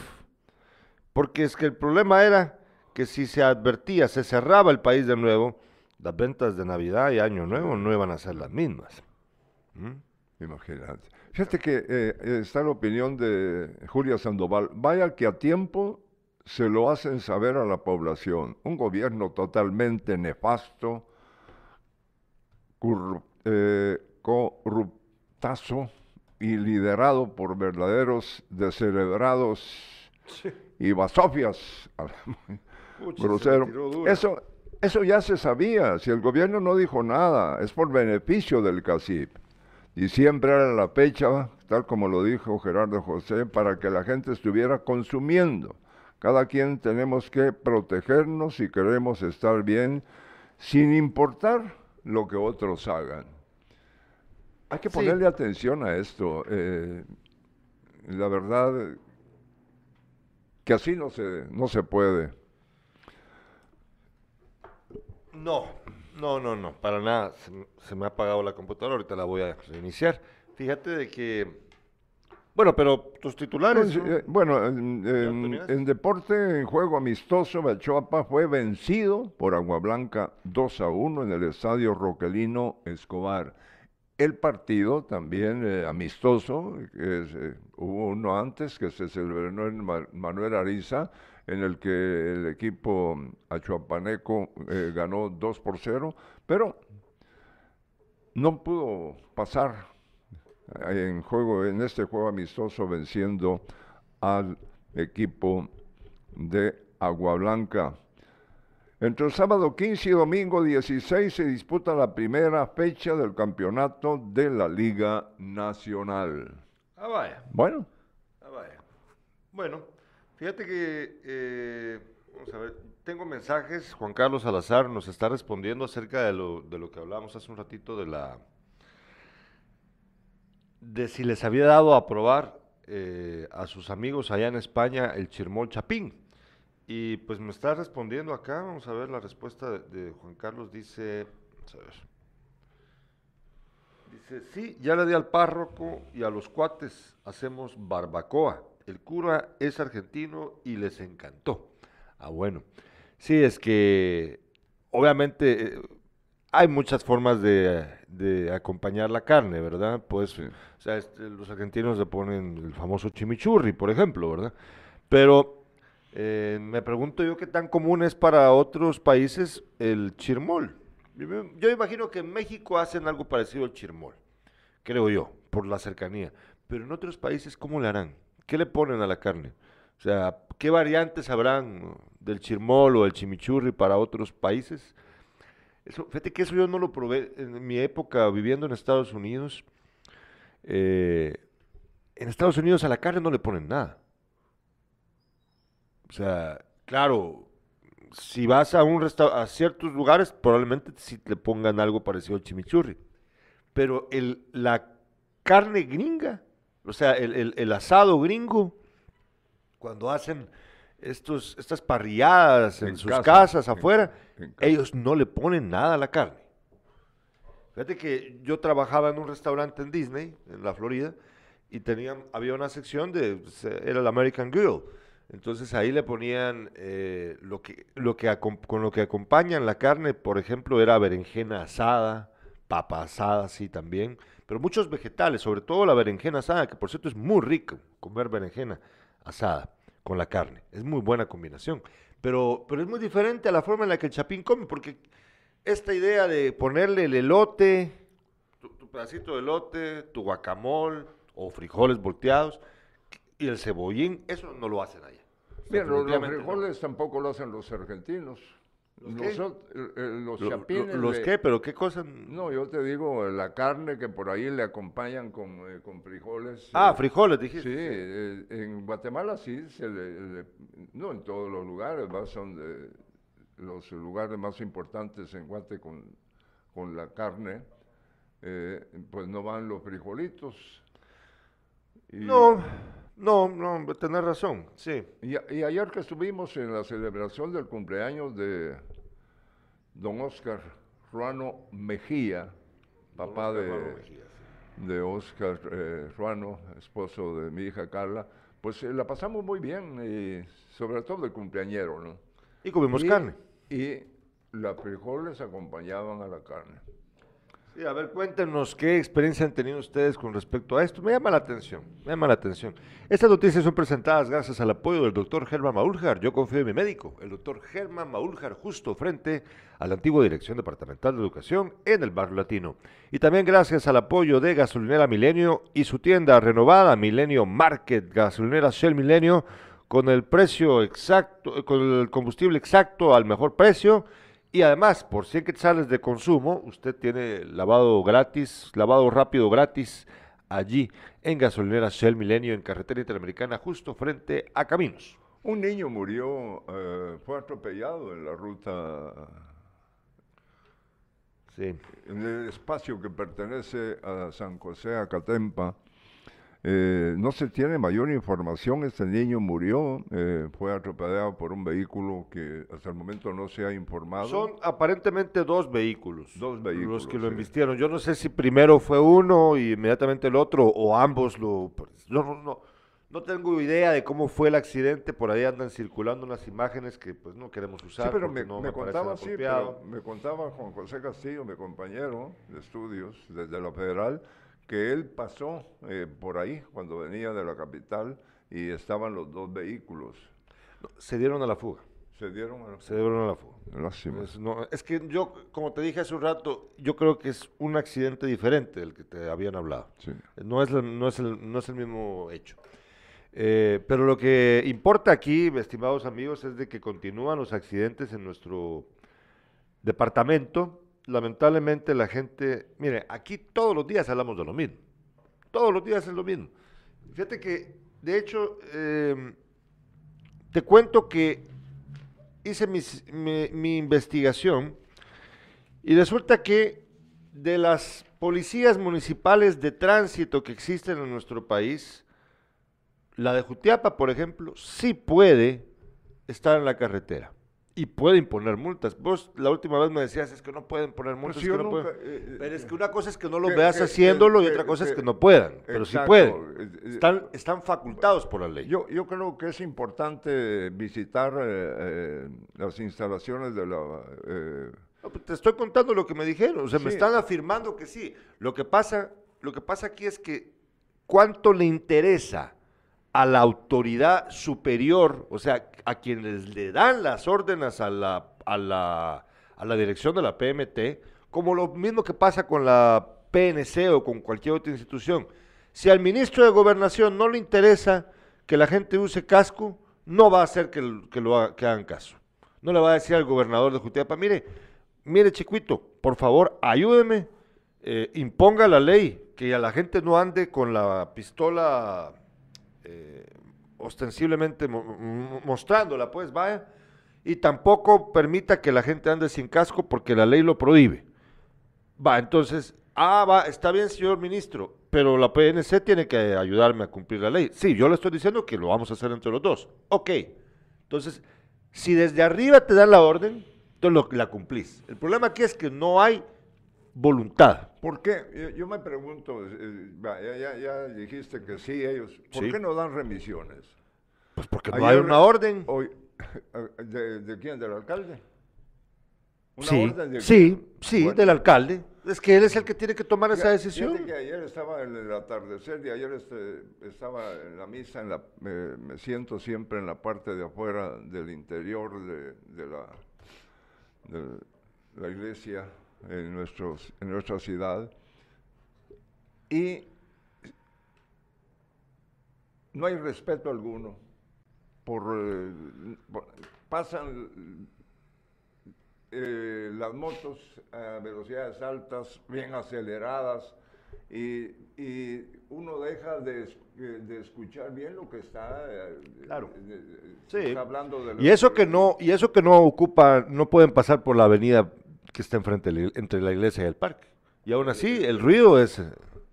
[SPEAKER 1] porque es que el problema era que si se advertía, se cerraba el país de nuevo, las ventas de Navidad y Año Nuevo no iban a ser las mismas. ¿Mm?
[SPEAKER 2] Imagínate. Fíjate que eh, está la opinión de Julia Sandoval. Vaya que a tiempo se lo hacen saber a la población. Un gobierno totalmente nefasto, eh, corruptazo y liderado por verdaderos descerebrados y basofias. *laughs* Grosero. Eso, eso ya se sabía. Si el gobierno no dijo nada, es por beneficio del CACIP. Diciembre era la fecha, tal como lo dijo Gerardo José, para que la gente estuviera consumiendo. Cada quien tenemos que protegernos si queremos estar bien, sin importar lo que otros hagan. Hay que
[SPEAKER 1] Sí.
[SPEAKER 2] ponerle atención a esto. eh, la verdad que así no se, no se puede.
[SPEAKER 1] No, no, no, no, para nada. Se, se me ha apagado la computadora, ahorita la voy a reiniciar. Fíjate de que... Bueno, pero tus titulares... ¿no?
[SPEAKER 2] eh, bueno, en, en-
[SPEAKER 1] Antonías?
[SPEAKER 2] en deporte, en juego amistoso, Bachoapa fue vencido por Agua Blanca 2 a 1 en el estadio Roquelino Escobar. El partido también eh, amistoso, es, eh, hubo uno antes que se celebró en Ma- Manuel Ariza, en el que el equipo achuapaneco eh, ganó 2 por 0, pero no pudo pasar en juego en este juego amistoso venciendo al equipo de Agua Blanca. Entre el sábado 15 y domingo 16 se disputa la primera fecha del campeonato de la Liga Nacional.
[SPEAKER 1] Ah, vaya.
[SPEAKER 2] Bueno,
[SPEAKER 1] Ah, vaya. Bueno, fíjate que, eh, vamos a ver, tengo mensajes, Juan Carlos Salazar nos está respondiendo acerca de lo, de lo que hablábamos hace un ratito de la, de si les había dado a probar eh, a sus amigos allá en España el chirmol chapín. Y pues me está respondiendo acá, vamos a ver la respuesta de, Juan Carlos, dice, vamos a ver. Dice, sí, ya le di al párroco y a los cuates hacemos barbacoa. El cura es argentino y les encantó. Ah, bueno. Sí, es que obviamente eh, hay muchas formas de, de acompañar la carne, ¿verdad? Pues, o sea, este, los argentinos le ponen el famoso chimichurri, por ejemplo, ¿verdad? Pero eh, me pregunto yo qué tan común es para otros países el chirmol. Yo, imagino que en México hacen algo parecido al chirmol, creo yo, por la cercanía. Pero en otros países, ¿cómo le harán? ¿Qué le ponen a la carne? O sea, ¿qué variantes habrán del chirmol o del chimichurri para otros países? Eso, fíjate que eso yo no lo probé en mi época viviendo en Estados Unidos. eh, en Estados Unidos a la carne no le ponen nada. O sea, claro, si vas a, un a ciertos lugares, probablemente sí le pongan algo parecido al chimichurri. Pero el, la carne gringa, o sea, el, el- el asado gringo, cuando hacen estos, estas parrilladas en,
[SPEAKER 2] En
[SPEAKER 1] sus
[SPEAKER 2] casa,
[SPEAKER 1] casas
[SPEAKER 2] en-
[SPEAKER 1] afuera,
[SPEAKER 2] en casa.
[SPEAKER 1] ellos no le ponen nada a la carne. Fíjate que yo trabajaba en un restaurante en Disney, en la Florida, y tenían, había una sección de, se- era el American Grill. Entonces ahí le ponían eh, lo que, lo que con lo que acompañan la carne, por ejemplo, era berenjena asada, papa asada, sí también, pero muchos vegetales, sobre todo la berenjena asada, que por cierto es muy rico comer berenjena asada con la carne, es muy buena combinación, pero, pero es muy diferente a la forma en la que el chapín come, porque esta idea de ponerle el elote, tu, tu pedacito de elote, tu guacamole o frijoles volteados y el cebollín, eso no lo hacen allá.
[SPEAKER 2] Bien, los,
[SPEAKER 1] no.
[SPEAKER 2] frijoles tampoco lo hacen los argentinos.
[SPEAKER 1] ¿Los qué?
[SPEAKER 2] Eh, eh, los
[SPEAKER 1] Lo- lo-
[SPEAKER 2] chapines
[SPEAKER 1] ¿Los
[SPEAKER 2] de-
[SPEAKER 1] qué? ¿Pero qué cosa?
[SPEAKER 2] No, yo te digo, la carne que por ahí le acompañan con, eh, con frijoles.
[SPEAKER 1] Ah,
[SPEAKER 2] eh,
[SPEAKER 1] frijoles,
[SPEAKER 2] Sí,
[SPEAKER 1] dijiste.
[SPEAKER 2] eh, en Guatemala sí, se le- le- no en todos los lugares, ¿va? son de los lugares más importantes en Guate con, con la carne, eh, pues no van los frijolitos. Y-
[SPEAKER 1] No, no, no, tenés razón, sí.
[SPEAKER 2] Y, a- y ayer que estuvimos en la celebración del cumpleaños de don Oscar Ruano Mejía, papá
[SPEAKER 1] Oscar
[SPEAKER 2] de, de Oscar eh, Ruano, esposo de mi hija Carla, pues eh, la pasamos muy bien, y sobre todo el cumpleañero, ¿no?
[SPEAKER 1] Y comimos
[SPEAKER 2] Y-
[SPEAKER 1] carne.
[SPEAKER 2] Y los frijoles acompañaban a la carne.
[SPEAKER 1] A ver, cuéntenos qué experiencia han tenido ustedes con respecto a esto. Me llama la atención, me llama la atención. Estas noticias son presentadas gracias al apoyo del doctor Germán Maúljar. Yo confío en mi médico, el doctor Germán Maúljar, justo frente a la antigua Dirección Departamental de Educación en el Barrio Latino. Y también gracias al apoyo de Gasolinera Milenio y su tienda renovada, Milenio Market, Gasolinera Shell Milenio, con el precio exacto, con el combustible exacto al mejor precio. Y además, por 100 quetzales de consumo, usted tiene lavado gratis, lavado rápido gratis allí en gasolinera Shell Milenio en carretera interamericana justo frente a Caminos.
[SPEAKER 2] Un niño murió, eh, fue atropellado en la ruta
[SPEAKER 1] Sí.
[SPEAKER 2] en el espacio que pertenece a San José Acatempa. Eh, no se tiene mayor información, este niño murió, eh, fue atropellado por un vehículo que hasta el momento no se ha informado.
[SPEAKER 1] Son aparentemente dos vehículos.
[SPEAKER 2] Dos
[SPEAKER 1] Los
[SPEAKER 2] vehículos,
[SPEAKER 1] que lo
[SPEAKER 2] sí.
[SPEAKER 1] embistieron. Yo no sé si primero fue uno y inmediatamente el otro o ambos lo... Yo no, no, no tengo idea de cómo fue el accidente. Por ahí andan circulando unas imágenes que pues no queremos usar.
[SPEAKER 2] Sí, pero me,
[SPEAKER 1] no
[SPEAKER 2] me
[SPEAKER 1] parecen
[SPEAKER 2] contaba, sí, pero me contaba Juan José Castillo, mi compañero de estudios desde la Federal, que él pasó eh, por ahí cuando venía de la capital y estaban los dos vehículos.
[SPEAKER 1] Se dieron a la fuga.
[SPEAKER 2] Se dieron a
[SPEAKER 1] Se dieron a la fuga.
[SPEAKER 2] Lástima.
[SPEAKER 1] Es, no, es que yo, como te dije hace un rato, yo creo que es un accidente diferente del que te habían hablado.
[SPEAKER 2] Sí.
[SPEAKER 1] No es, la- no es, el, no es el mismo hecho. Eh, pero lo que importa aquí, estimados amigos, es de que continúan los accidentes en nuestro departamento. Lamentablemente la gente, mire, aquí todos los días hablamos de lo mismo. Todos los días es lo mismo. Fíjate que, de hecho, eh, te cuento que hice mi investigación y resulta que de las policías municipales de tránsito que existen en nuestro país, la de Jutiapa, por ejemplo, sí puede estar en la carretera y puede imponer multas. Vos la última vez me decías, es que no pueden poner multas.
[SPEAKER 2] Pues
[SPEAKER 1] es que
[SPEAKER 2] yo
[SPEAKER 1] no
[SPEAKER 2] nunca,
[SPEAKER 1] pueden".
[SPEAKER 2] eh,
[SPEAKER 1] pero es
[SPEAKER 2] eh,
[SPEAKER 1] que una cosa es que no lo veas haciéndolo y otra cosa es
[SPEAKER 2] que-
[SPEAKER 1] no puedan, pero sí pueden.
[SPEAKER 2] eh, eh,
[SPEAKER 1] Están, están facultados por la ley.
[SPEAKER 2] Yo, yo creo que es importante visitar eh, eh, las instalaciones de la... eh,
[SPEAKER 1] No, pues te estoy contando lo que me dijeron, o sea, me están afirmando que sí. Lo que pasa, lo que pasa aquí es que cuánto le interesa a la autoridad superior, o sea, a quienes le dan las órdenes a la, a la, a la dirección de la PMT, como lo mismo que pasa con la PNC o con cualquier otra institución. Si al ministro de Gobernación no le interesa que la gente use casco, no va a hacer que, lo haga- que hagan caso. No le va a decir al gobernador de Jutiapa, mire, mire chiquito, por favor, ayúdeme, eh, imponga la ley que a la gente no ande con la pistola eh, ostensiblemente mo- mo- mostrándola, pues vaya, y tampoco permita que la gente ande sin casco porque la ley lo prohíbe. Va, entonces, ah, va, está bien, señor ministro, pero la PNC tiene que ayudarme a cumplir la ley. Sí, yo le estoy diciendo que lo vamos a hacer entre los dos. Ok, entonces, si desde arriba te dan la orden, entonces lo- la cumplís. El problema aquí es que no hay voluntad.
[SPEAKER 2] ¿Por qué? Yo, me pregunto, eh, ya, ya- ya dijiste que sí, ellos, ¿por
[SPEAKER 1] Sí.
[SPEAKER 2] qué no dan remisiones?
[SPEAKER 1] Pues porque no hay una orden.
[SPEAKER 2] Hoy, ¿de, de quién? ¿Del alcalde? ¿Una
[SPEAKER 1] Sí,
[SPEAKER 2] orden de
[SPEAKER 1] sí, sí,
[SPEAKER 2] Bueno,
[SPEAKER 1] del alcalde. Es que él es el que tiene que tomar esa decisión.
[SPEAKER 2] que ayer estaba en el atardecer y ayer este, estaba en la misa, en la, me, me siento siempre en la parte de afuera del interior de, de la, de la iglesia en, nuestros, en nuestra ciudad. Y no hay respeto alguno. Por, eh, por- pasan eh, las motos a velocidades altas, bien aceleradas, y, y uno deja de, eh, de escuchar bien lo que está,
[SPEAKER 1] Claro.
[SPEAKER 2] de- de-
[SPEAKER 1] Sí.
[SPEAKER 2] está hablando de
[SPEAKER 1] Y eso que no, y eso que no ocupa, no pueden pasar por la avenida que está enfrente la- entre la iglesia y el parque. Y aún así, el ruido es, eh,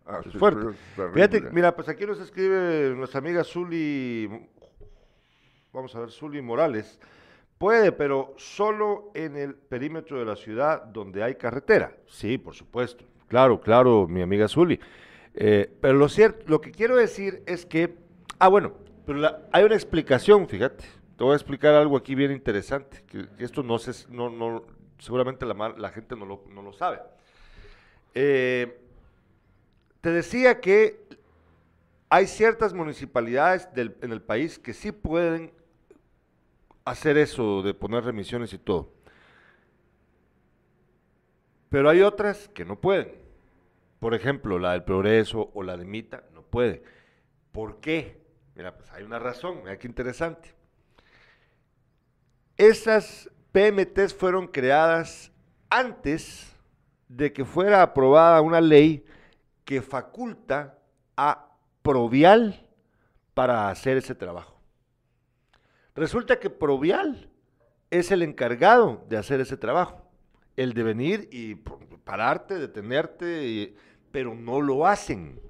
[SPEAKER 2] Ah,
[SPEAKER 1] es
[SPEAKER 2] sí,
[SPEAKER 1] fuerte.
[SPEAKER 2] es.
[SPEAKER 1] Fíjate, mira, pues aquí nos escribe nuestra amiga Zuli, vamos a ver, Zuli Morales. Puede, pero solo en el perímetro de la ciudad donde hay carretera. Sí, por supuesto. Claro, claro, mi amiga Zuli. Eh, pero lo cierto, lo que quiero decir es que, ah, bueno, pero la- hay una explicación, fíjate. Te voy a explicar algo aquí bien interesante, que, que esto no se, no, no, seguramente la, la gente no lo, no lo sabe. Eh, te decía que hay ciertas municipalidades del- en el país que sí pueden hacer eso de poner remisiones y todo. Pero hay otras que no pueden. Por ejemplo, la del Progreso o la de Mita no puede. ¿Por qué? Mira, pues hay una razón, mira qué interesante. Esas PMTs fueron creadas antes de que fuera aprobada una ley que faculta a Provial para hacer ese trabajo. Resulta que Provial es el encargado de hacer ese trabajo, el de venir y pararte, detenerte, y- pero no lo hacen,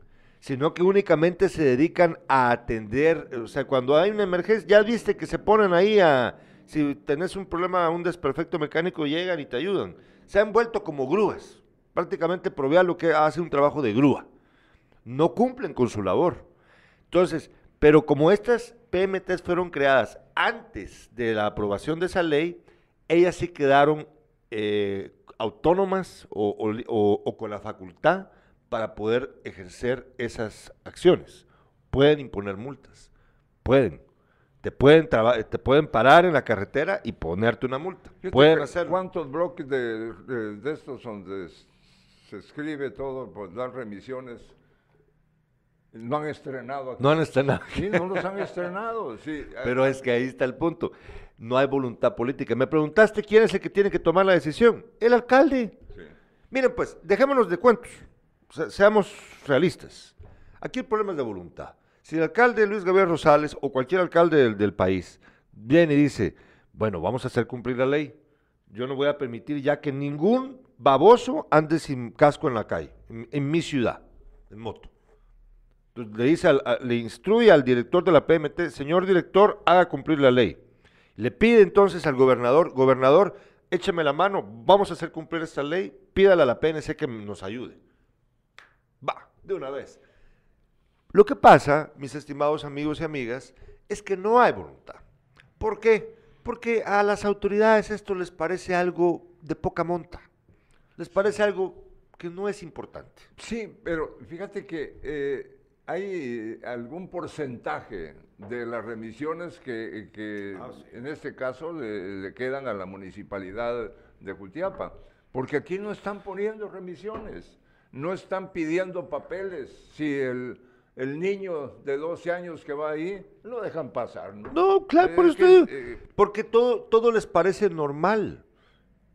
[SPEAKER 1] sino que únicamente se dedican a atender, o sea, cuando hay una emergencia, ya viste que se ponen ahí a, si tenés un problema, un desperfecto mecánico, llegan y te ayudan. Se han vuelto como grúas, prácticamente Provial lo que hace un trabajo de grúa no cumplen con su labor. Entonces, pero como estas PMTs fueron creadas antes de la aprobación de esa ley, ellas sí quedaron eh, autónomas o con la facultad para poder ejercer esas acciones. Pueden imponer multas, pueden. Te pueden, te pueden parar en la carretera y ponerte una multa. Pueden
[SPEAKER 2] que
[SPEAKER 1] hacerlo.
[SPEAKER 2] ¿Cuántos bloques de, de- de estos donde se escribe todo, pues dan remisiones? No han estrenado aquí.
[SPEAKER 1] No han estrenado.
[SPEAKER 2] Sí, no los han estrenado. Sí, *laughs*
[SPEAKER 1] Pero es que ahí está el punto. No hay voluntad política. Me preguntaste quién es el que tiene que tomar la decisión. El alcalde.
[SPEAKER 2] Sí.
[SPEAKER 1] Miren, pues, dejémonos de cuentos. Se- seamos realistas. Aquí el problema es de voluntad. Si el alcalde Luis Gabriel Rosales o cualquier alcalde del, país viene y dice, bueno, vamos a hacer cumplir la ley, yo no voy a permitir ya que ningún baboso ande sin casco en la calle, en, mi ciudad, en moto. Le dice, le instruye al director de la PMT, señor director, haga cumplir la ley. Le pide entonces al gobernador, gobernador, écheme la mano, vamos a hacer cumplir esta ley, pídale a la PNC que nos ayude. Va, de una vez. Lo que pasa, mis estimados amigos y amigas, es que no hay voluntad. ¿Por qué? Porque a las autoridades esto les parece algo de poca monta. Les parece algo que no es importante.
[SPEAKER 2] Sí, pero fíjate que eh, hay algún porcentaje de las remisiones que, que
[SPEAKER 1] Ah, sí.
[SPEAKER 2] en este caso le, le quedan a la municipalidad de Jutiapa, porque aquí no están poniendo remisiones, no están pidiendo papeles. Si el, el niño de 12 años que va ahí, lo dejan pasar. No,
[SPEAKER 1] No, claro, por
[SPEAKER 2] que,
[SPEAKER 1] digo,
[SPEAKER 2] eh,
[SPEAKER 1] porque todo, todo les parece normal.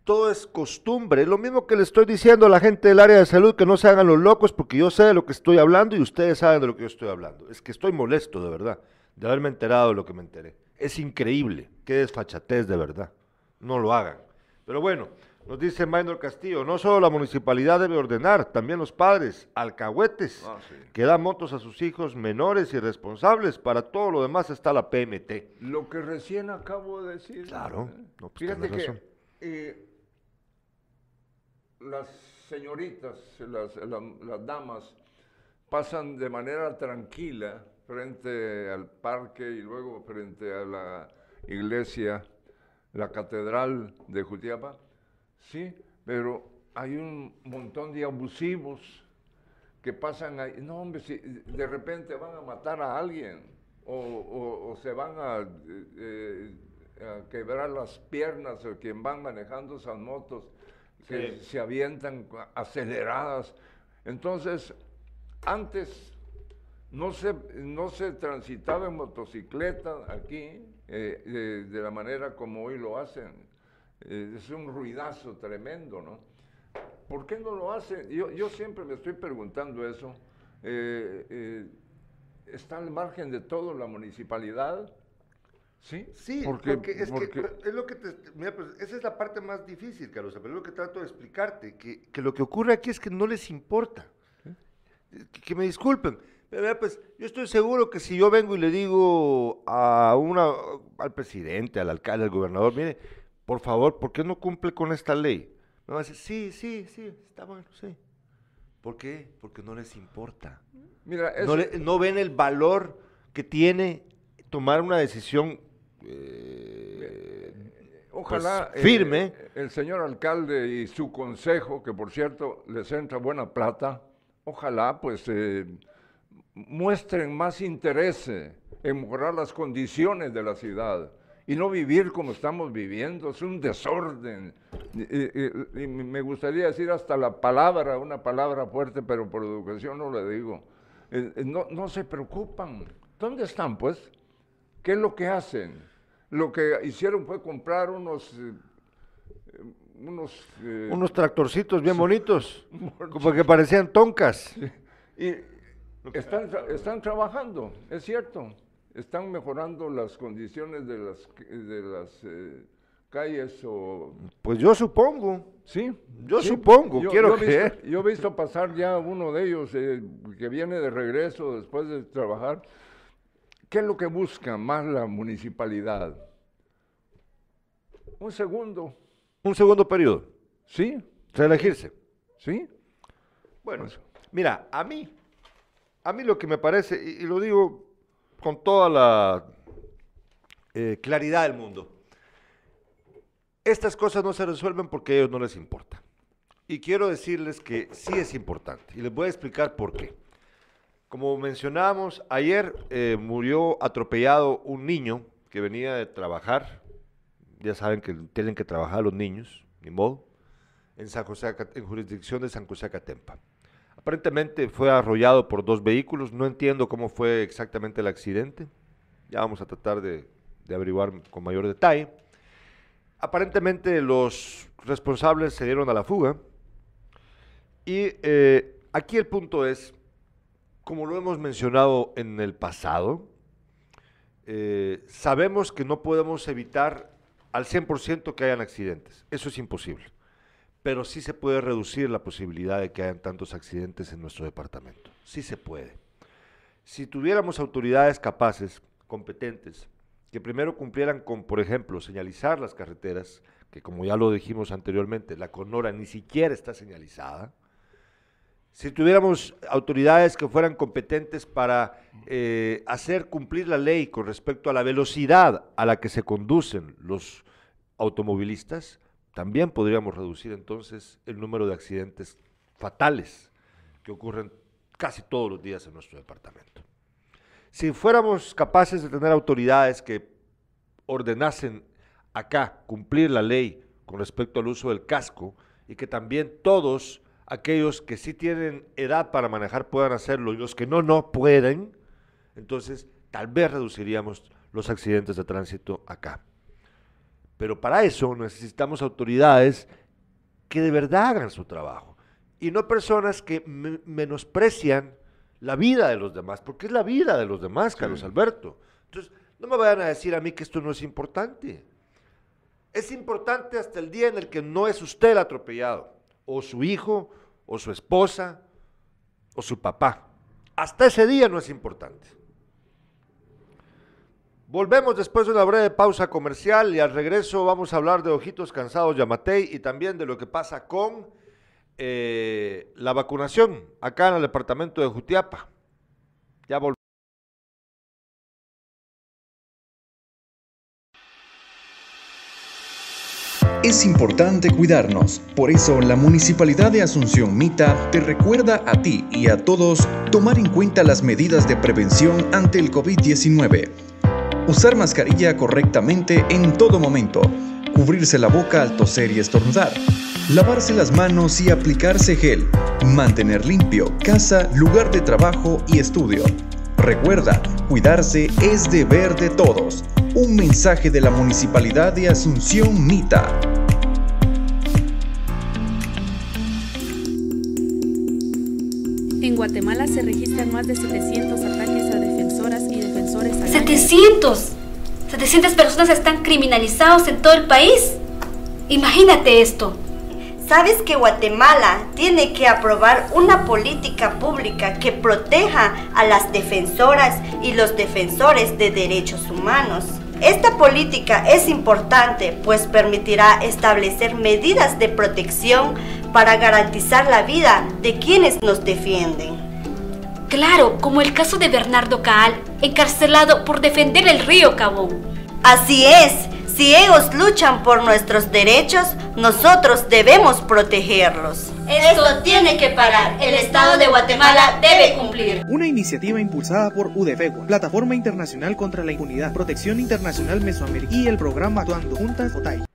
[SPEAKER 1] todo es costumbre. Lo mismo que le estoy diciendo a la gente del área de salud, que no se hagan los locos porque yo sé de lo que estoy hablando y ustedes saben de lo que yo estoy hablando. Es que estoy molesto, de verdad, de haberme enterado de lo que me enteré. Es increíble, qué desfachatez, de verdad. No lo hagan. Pero bueno, nos dice Maynor Castillo, no solo la municipalidad debe ordenar, también los padres, alcahuetes,
[SPEAKER 2] Ah, sí.
[SPEAKER 1] que dan motos a sus hijos menores y responsables. Para todo lo demás está la PMT.
[SPEAKER 2] Lo que recién acabo de decir.
[SPEAKER 1] Claro,
[SPEAKER 2] ¿eh?
[SPEAKER 1] no, pues
[SPEAKER 2] Fíjate que eh, las señoritas, las, la- las damas, pasan de manera tranquila frente al parque y luego frente a la iglesia, la catedral de Jutiapa, sí, pero hay un montón de abusivos que pasan ahí. No, hombre, si de repente van a matar a alguien o, o- o se van a, eh, eh, a quebrar las piernas o quien van manejando esas motos que
[SPEAKER 1] Sí.
[SPEAKER 2] se avientan aceleradas. Entonces, antes no se, no se transitaba en motocicleta aquí eh, de, de la manera como hoy lo hacen. Eh, es un ruidazo tremendo, ¿no? ¿Por qué no lo hacen? Yo, yo siempre me estoy preguntando eso. Eh, eh, ¿Está al margen de todo la municipalidad? ¿Sí?
[SPEAKER 1] Sí,
[SPEAKER 2] porque,
[SPEAKER 1] porque, es
[SPEAKER 2] porque-
[SPEAKER 1] que es lo que te, mira, pues, esa es la parte más difícil, Carlos, pero es lo que trato de explicarte, que, que lo que ocurre aquí es que no les importa. Que, que me disculpen, pero mira, pues yo estoy seguro que si yo vengo y le digo a una, al presidente, al alcalde, al gobernador, mire, por favor, ¿por qué no cumple con esta ley? Me va a decir, sí, sí, sí, está bueno, sí. ¿Por qué? Porque no les importa.
[SPEAKER 2] Mira, es-
[SPEAKER 1] No, le- no ven el valor que tiene tomar una decisión eh,
[SPEAKER 2] Ojalá
[SPEAKER 1] pues,
[SPEAKER 2] eh,
[SPEAKER 1] firme.
[SPEAKER 2] el señor alcalde y su consejo, que por cierto les entra buena plata, ojalá pues eh, muestren más interés en mejorar las condiciones de la ciudad y no vivir como estamos viviendo, es un desorden. Y- y- y me gustaría decir hasta la palabra, una palabra fuerte, pero por educación no le digo. Eh, eh, no, no se preocupan. ¿Dónde están pues? ¿Qué es lo que hacen? Lo que hicieron fue comprar unos, eh, unos, eh,
[SPEAKER 1] unos tractorcitos bien bonitos, *laughs* como que parecían toncas.
[SPEAKER 2] y están, están trabajando, es cierto. Están mejorando las condiciones de las, de las eh, calles o...
[SPEAKER 1] Pues yo supongo.
[SPEAKER 2] Sí.
[SPEAKER 1] Yo
[SPEAKER 2] sí.
[SPEAKER 1] supongo, quiero
[SPEAKER 2] yo visto-
[SPEAKER 1] creer.
[SPEAKER 2] yo he visto pasar ya uno de ellos eh, que viene de regreso después de trabajar. ¿Qué es lo que busca más la municipalidad? Un segundo,
[SPEAKER 1] Un segundo periodo,
[SPEAKER 2] ¿sí?
[SPEAKER 1] reelegirse.
[SPEAKER 2] ¿Sí?
[SPEAKER 1] Bueno, mira, a mí, a mí lo que me parece, y, y lo digo con toda la eh, claridad del mundo, estas cosas no se resuelven porque a ellos no les importa. Y quiero decirles que sí es importante, y les voy a explicar por qué. Como mencionábamos, ayer eh, murió atropellado un niño que venía de trabajar, ya saben que tienen que trabajar los niños, ni modo, en, San José, en jurisdicción de San José Acatempa. Aparentemente fue arrollado por dos vehículos, no entiendo cómo fue exactamente el accidente, ya vamos a tratar de, averiguar con mayor detalle. Aparentemente los responsables se dieron a la fuga. Y eh, aquí el punto es, como lo hemos mencionado en el pasado, eh, sabemos que no podemos evitar al 100% que hayan accidentes, eso es imposible pero sí se puede reducir la posibilidad de que hayan tantos accidentes en nuestro departamento. Sí se puede. Si tuviéramos autoridades capaces, competentes, que primero cumplieran con, por ejemplo, señalizar las carreteras, que como ya lo dijimos anteriormente, la Conora ni siquiera está señalizada, si tuviéramos autoridades que fueran competentes para eh, hacer cumplir la ley con respecto a la velocidad a la que se conducen los automovilistas, también podríamos reducir entonces el número de accidentes fatales que ocurren casi todos los días en nuestro departamento. Si fuéramos capaces de tener autoridades que ordenasen acá cumplir la ley con respecto al uso del casco y que también todos aquellos que sí tienen edad para manejar puedan hacerlo y los que no, no pueden, entonces tal vez reduciríamos los accidentes de tránsito acá. Pero para eso necesitamos autoridades que de verdad hagan su trabajo y no personas que menosprecian la vida de los demás, porque es la vida de los demás, Carlos Alberto. Entonces, no me vayan a decir a mí que esto no es importante. Es importante hasta el día en el que no es usted el atropellado, o su hijo, o su esposa, o su papá. Hasta ese día no es importante. Volvemos después de una breve pausa comercial y al regreso vamos a hablar de Ojitos Cansados Yamatei y también de lo que pasa con eh, la vacunación acá en el departamento de Jutiapa. Ya volvemos.
[SPEAKER 6] Es importante cuidarnos, por eso la Municipalidad de Asunción Mita te recuerda a ti y a todos tomar en cuenta las medidas de prevención ante el COVID-19 Usar mascarilla correctamente en todo momento. Cubrirse la boca al toser y estornudar. Lavarse las manos y aplicarse gel. Mantener limpio casa, lugar de trabajo y estudio. Recuerda, cuidarse es deber de todos. Un mensaje de la Municipalidad de Asunción Mita.
[SPEAKER 7] En Guatemala se registran más de 700 ataques defensores.
[SPEAKER 8] 700. 700 personas están criminalizados en todo el país. Imagínate esto.
[SPEAKER 9] ¿Sabes que Guatemala tiene que aprobar una política pública que proteja a las defensoras y los defensores de derechos humanos? Esta política es importante pues permitirá establecer medidas de protección para garantizar la vida de quienes nos defienden.
[SPEAKER 8] Claro, como el caso de Bernardo Caal, encarcelado por defender el río Cabón.
[SPEAKER 9] Así es, si ellos luchan por nuestros derechos, nosotros debemos protegerlos.
[SPEAKER 8] Esto tiene que parar. El Estado de Guatemala debe cumplir.
[SPEAKER 4] Una iniciativa impulsada por UDFEGUA, Plataforma Internacional contra la Impunidad, Protección Internacional Mesoamérica y el programa Actuando Juntas OTAI.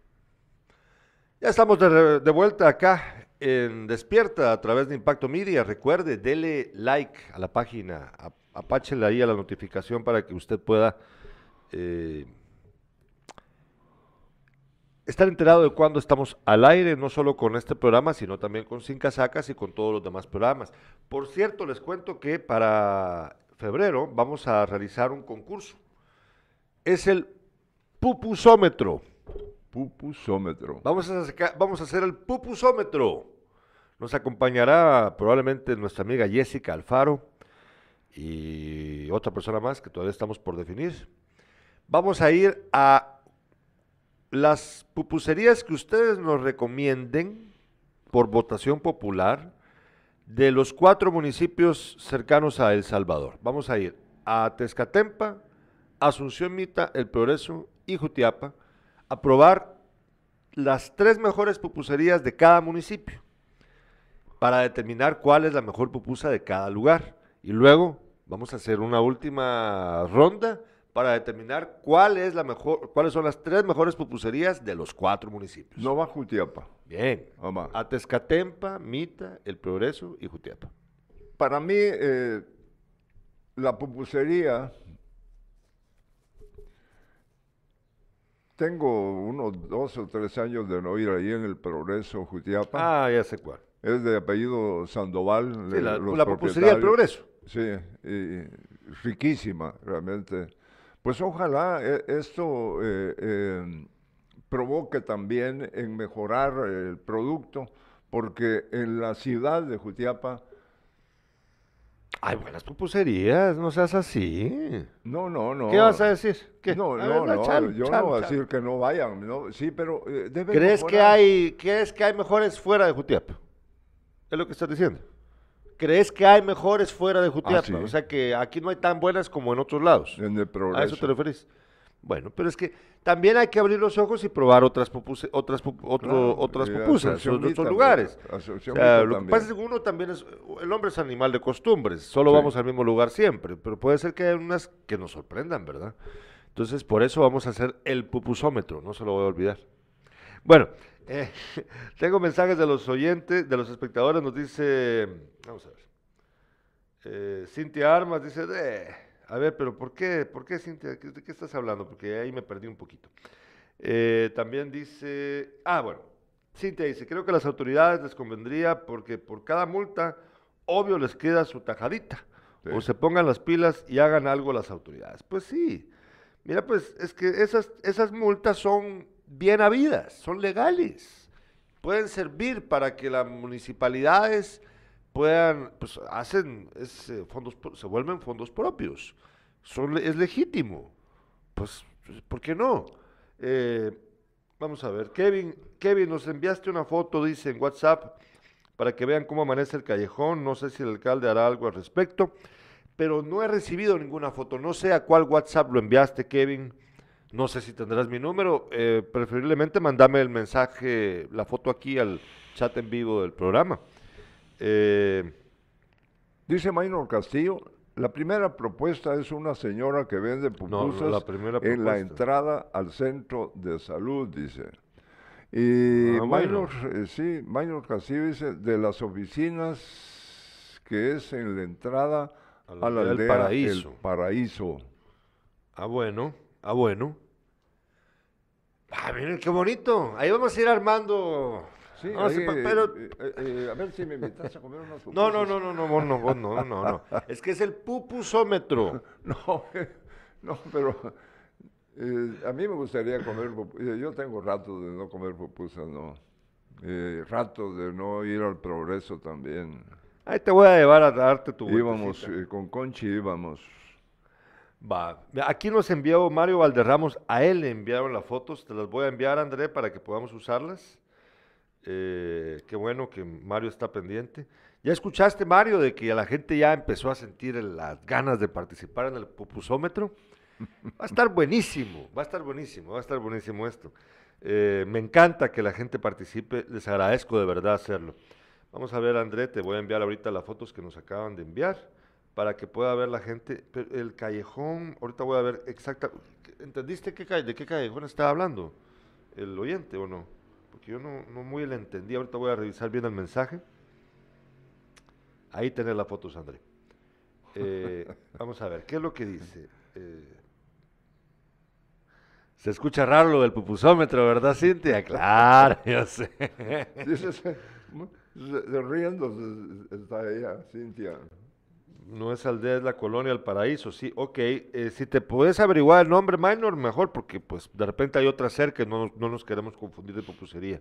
[SPEAKER 1] Ya estamos de, de vuelta acá en Despierta a través de Impacto Media. Recuerde, dele like a la página, apáchele ahí a la notificación para que usted pueda eh, estar enterado de cuándo estamos al aire, no solo con este programa, sino también con Sin Casacas y con todos los demás programas. Por cierto, les cuento que para febrero vamos a realizar un concurso. Es el pupusómetro.
[SPEAKER 2] Pupusómetro.
[SPEAKER 1] Vamos a, hacer el pupusómetro. Nos acompañará probablemente nuestra amiga Jessica Alfaro y otra persona más que todavía estamos por definir. Vamos a ir a las pupuserías que ustedes nos recomienden por votación popular de los cuatro municipios cercanos a El Salvador. Vamos a ir a Tezcatempa, Asunción Mita, El Progreso y Jutiapa a probar las tres mejores pupuserías de cada municipio para determinar cuál es la mejor pupusa de cada lugar. Y luego vamos a hacer una última ronda para determinar cuál es la mejor, cuáles son las tres mejores pupuserías de los cuatro municipios.
[SPEAKER 2] No va Jutiapa.
[SPEAKER 1] Bien. Vamos. Atezcatempa, Mita, El Progreso y Jutiapa.
[SPEAKER 2] Para mí, eh, la pupusería tengo unos dos o tres años de no ir ahí en el Progreso, Jutiapa.
[SPEAKER 1] Ah, ya sé cuál
[SPEAKER 2] es de apellido Sandoval.
[SPEAKER 1] Sí, la, la del progreso.
[SPEAKER 2] Sí, y, riquísima, realmente. Pues ojalá eh, esto eh, eh, provoque también en mejorar el producto, porque en la ciudad de Jutiapa...
[SPEAKER 1] Hay buenas pupuserías, no seas así.
[SPEAKER 2] No, no, no.
[SPEAKER 1] ¿Qué vas a decir?
[SPEAKER 2] No, no, no, yo no voy a decir que no vayan, no, sí, pero
[SPEAKER 1] ¿Crees que, hay, ¿Crees que hay mejores fuera de Jutiapa? Es lo que estás diciendo. ¿Crees que hay mejores fuera de Jutiapa? Ah, o sea que aquí no hay tan buenas como en otros lados.
[SPEAKER 2] En el
[SPEAKER 1] ¿A eso te referís? Bueno, pero es que también hay que abrir los ojos y probar otras pupusas, otras, otras pupusas en otros lugares. lo que pasa es que uno también es, el hombre es animal de costumbres, solo vamos al mismo lugar siempre, pero puede ser que hay unas que nos sorprendan, ¿verdad? Entonces, por eso vamos a hacer el pupusómetro, no se lo voy a olvidar. Bueno, eh, *laughs* tengo mensajes de los oyentes, de los espectadores, nos dice, vamos a ver, eh, Cintia Armas dice, a ver, pero ¿por qué, por qué Cintia, de qué estás hablando? Porque ahí me perdí un poquito. Eh, también dice, ah, bueno, Cintia dice, creo que a las autoridades les convendría porque por cada multa, obvio les queda su tajadita. O se pongan las pilas y hagan algo las autoridades. Pues sí. Mira, pues es que esas, esas multas son bien habidas, son legales. Pueden servir para que las municipalidades puedan, pues hacen, es, fondos, se vuelven fondos propios. Son, es legítimo. Pues, ¿por qué no? Eh, vamos a ver, Kevin, Kevin, nos enviaste una foto, dice en WhatsApp, para que vean cómo amanece el callejón. No sé si el alcalde hará algo al respecto, pero no he recibido ninguna foto. No sé a cuál WhatsApp lo enviaste, Kevin. No sé si tendrás mi número. Eh, preferiblemente mandame el mensaje, la foto aquí al chat en vivo del programa. Eh,
[SPEAKER 2] Dice Maynor Castillo, la primera propuesta es una señora que vende pupusas en la entrada al centro de salud, dice. Y ah, Maynor, eh, sí, Maynor Castillo dice, de las oficinas que es en la entrada a la, aldea paraíso. El paraíso.
[SPEAKER 1] Ah, bueno, ah, bueno. Ah, miren qué bonito. Ahí vamos a ir armando
[SPEAKER 2] no, eh, eh, eh, a ver si me invitas a comer unos. *laughs*
[SPEAKER 1] No, no, no, no, vos no, vos no, no, no. Es que es el pupusómetro. *laughs*
[SPEAKER 2] No, *laughs* no, pero a mí me gustaría comer pupusas. Yo tengo rato de no comer pupusas, no. rato de no ir al progreso también.
[SPEAKER 1] Ahí te voy a llevar a darte tu
[SPEAKER 2] Íbamos, con Conchi íbamos.
[SPEAKER 1] Va. Aquí nos envió Mario Valderramos, a él le enviaron las fotos, te las voy a enviar André para que podamos usarlas. Eh, qué bueno que Mario está pendiente. ¿Ya escuchaste, Mario, de que la gente ya empezó a sentir las ganas de participar en el pupusómetro? Va a estar buenísimo, va a estar buenísimo, va a estar buenísimo esto. Eh, me encanta que la gente participe, les agradezco de verdad hacerlo. Vamos a ver, André, te voy a enviar ahorita las fotos que nos acaban de enviar para que pueda ver la gente. El callejón, ahorita voy a ver exacta. ¿Entendiste qué, de qué callejón estaba hablando el oyente o no? Porque yo no, no muy le entendí. Ahorita voy a revisar bien el mensaje. Ahí tenés la foto, André. Eh, *laughs* vamos a ver, ¿qué es lo que dice? Eh, se escucha raro lo del pupusómetro, ¿verdad, Cintia? Claro, yo sé.
[SPEAKER 2] riendo está ella, Cintia
[SPEAKER 1] no es aldea, es la colonia El Paraíso, sí, ok. Eh, si te puedes averiguar el nombre minor, mejor, porque pues de repente hay otra cerca, no, no nos queremos confundir de popusería.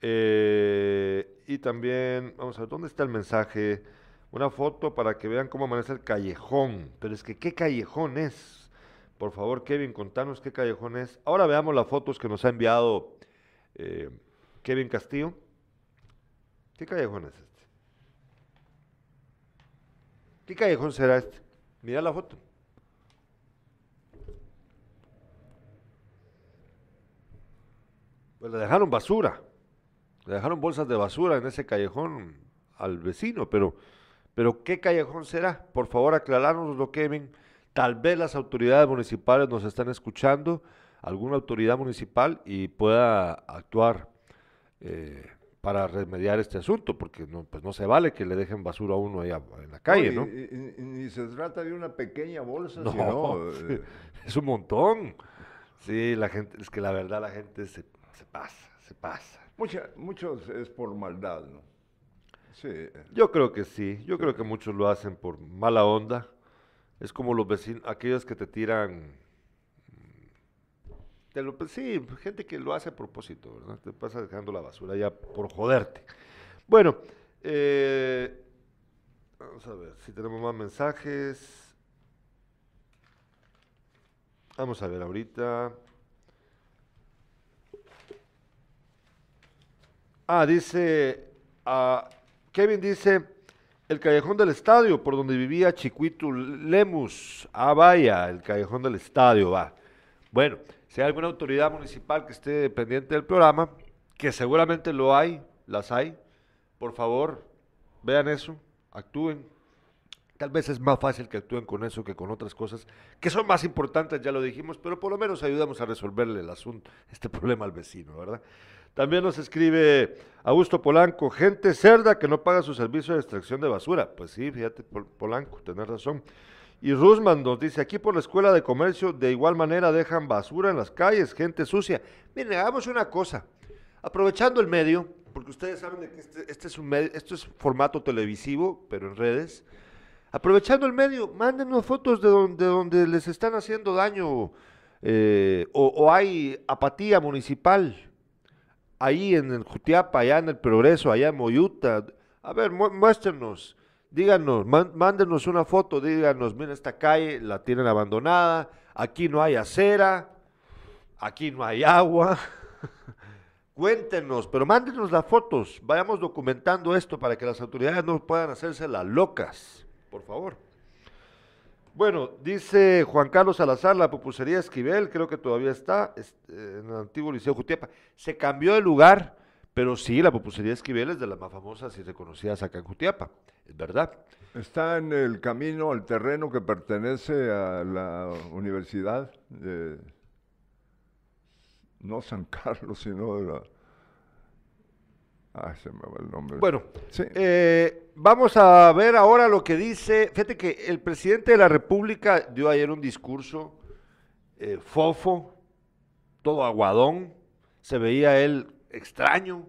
[SPEAKER 1] Eh, y también, vamos a ver, ¿dónde está el mensaje? Una foto para que vean cómo amanece el callejón. Pero es que, ¿qué callejón es? Por favor, Kevin, contanos qué callejón es. Ahora veamos las fotos que nos ha enviado eh, Kevin Castillo. ¿Qué callejón es este? ¿Qué callejón será este? Mira la foto. Pues le dejaron basura. Le dejaron bolsas de basura en ese callejón al vecino, pero, pero ¿qué callejón será? Por favor, aclarárnoslo, Kevin. Tal vez las autoridades municipales nos están escuchando, alguna autoridad municipal, y pueda actuar eh, para remediar este asunto, porque no, pues no se vale que le dejen basura a uno allá en la calle, ¿no?
[SPEAKER 2] Ni se trata de una pequeña bolsa,
[SPEAKER 1] no,
[SPEAKER 2] sino... *laughs*
[SPEAKER 1] es un montón. Sí, la gente, es que la verdad la gente se, se pasa, se pasa.
[SPEAKER 2] Mucha, muchos es por maldad, ¿no?
[SPEAKER 1] Sí. Yo creo que sí, yo creo que muchos lo hacen por mala onda. Es como los vecinos, aquellos que te tiran pues, sí, gente que lo hace a propósito, ¿verdad? Te pasa dejando la basura ya por joderte. Bueno, eh, vamos a ver si tenemos más mensajes. Vamos a ver ahorita. Ah, dice, uh, Kevin dice, el callejón del estadio, por donde vivía Chiquito Lemus. Ah, vaya, el callejón del estadio, va. Bueno, si hay alguna autoridad municipal que esté pendiente del programa, que seguramente lo hay, las hay, por favor, vean eso, actúen. Tal vez es más fácil que actúen con eso que con otras cosas que son más importantes, ya lo dijimos, pero por lo menos ayudamos a resolverle el asunto, *laughs* este problema al vecino, ¿verdad? También nos escribe Augusto Polanco, gente cerda que no paga su servicio de extracción de basura. Pues sí, fíjate, Polanco, tenés razón. Y Rusman nos dice, aquí por la Escuela de Comercio de igual manera dejan basura en las calles, gente sucia. Miren, hagamos una cosa. aprovechando el medio, porque ustedes saben que este, este es un medio, es formato televisivo, pero en redes. Aprovechando el medio, mándenos fotos de donde, donde les están haciendo daño eh, o, o hay apatía municipal ahí en el Jutiapa, allá en el Progreso, allá en Moyuta. A ver, mu- muéstrenos, díganos, mándenos una foto, díganos, mira esta calle, la tienen abandonada, aquí no hay acera, aquí no hay agua. *laughs* Cuéntenos, pero mándenos las fotos, vayamos documentando esto para que las autoridades no puedan hacerse las locas, por favor. Bueno, dice Juan Carlos Salazar, la pupusería Esquivel, creo que todavía está es- eh, en el antiguo Liceo Jutiapa. Se cambió de lugar, pero sí, la pupusería Esquivel es de las más famosas y reconocidas acá en Jutiapa, es verdad.
[SPEAKER 2] Está en el camino al terreno que pertenece a la universidad de, no San *laughs* Carlos, sino de la... Ay, se me va el nombre.
[SPEAKER 1] Bueno,
[SPEAKER 2] Sí.
[SPEAKER 1] eh, vamos a ver ahora lo que dice. Fíjate que el presidente de la República dio ayer un discurso eh, fofo, todo aguadón. Se veía él extraño,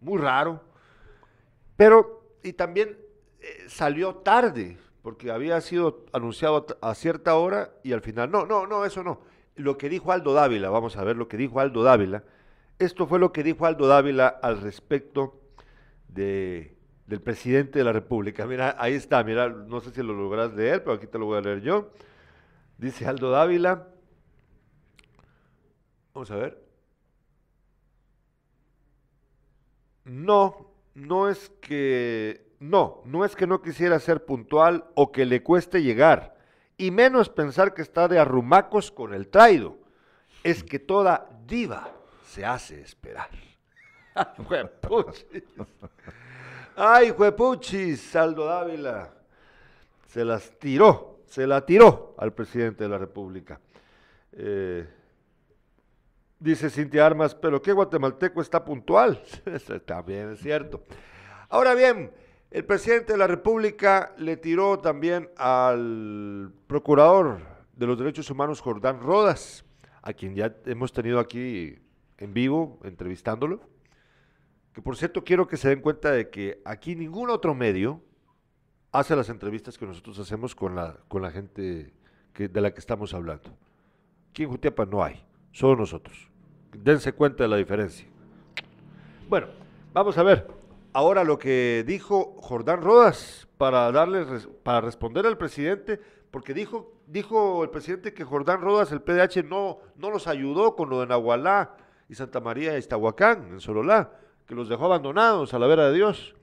[SPEAKER 1] muy raro. Pero, y también eh, salió tarde, porque había sido anunciado a cierta hora y al final, no, no, no, eso no. Lo que dijo Aldo Dávila, vamos a ver lo que dijo Aldo Dávila. Esto fue lo que dijo Aldo Dávila al respecto de, del presidente de la República. Mira, ahí está, mira, no sé si lo logras leer, pero aquí te lo voy a leer yo. Dice Aldo Dávila. Vamos a ver. No, no es que no, no es que no quisiera ser puntual o que le cueste llegar, y menos pensar que está de arrumacos con el traido. Es que toda diva se hace esperar. *laughs* Juepuchis. Ay, juepuchis, Saldo Dávila. Se las tiró, se la tiró al presidente de la República. Eh, Dice Cintia Armas, pero qué guatemalteco está puntual. *laughs* También es cierto. Ahora bien, el presidente de la República le tiró también al procurador de los derechos humanos, Jordán Rodas, a quien ya hemos tenido aquí en vivo entrevistándolo. Que por cierto quiero que se den cuenta de que aquí ningún otro medio hace las entrevistas que nosotros hacemos con la, con la gente de la que estamos hablando. Aquí en Jutiapa no hay, solo nosotros. Dense cuenta de la diferencia. Bueno, vamos a ver ahora lo que dijo Jordán Rodas para darle para responder al presidente, porque dijo dijo el presidente que Jordán Rodas, el PDH, no, no los ayudó con lo de Nahualá y Santa María y Iztahuacán, en Sololá, que los dejó abandonados a la vera de Dios.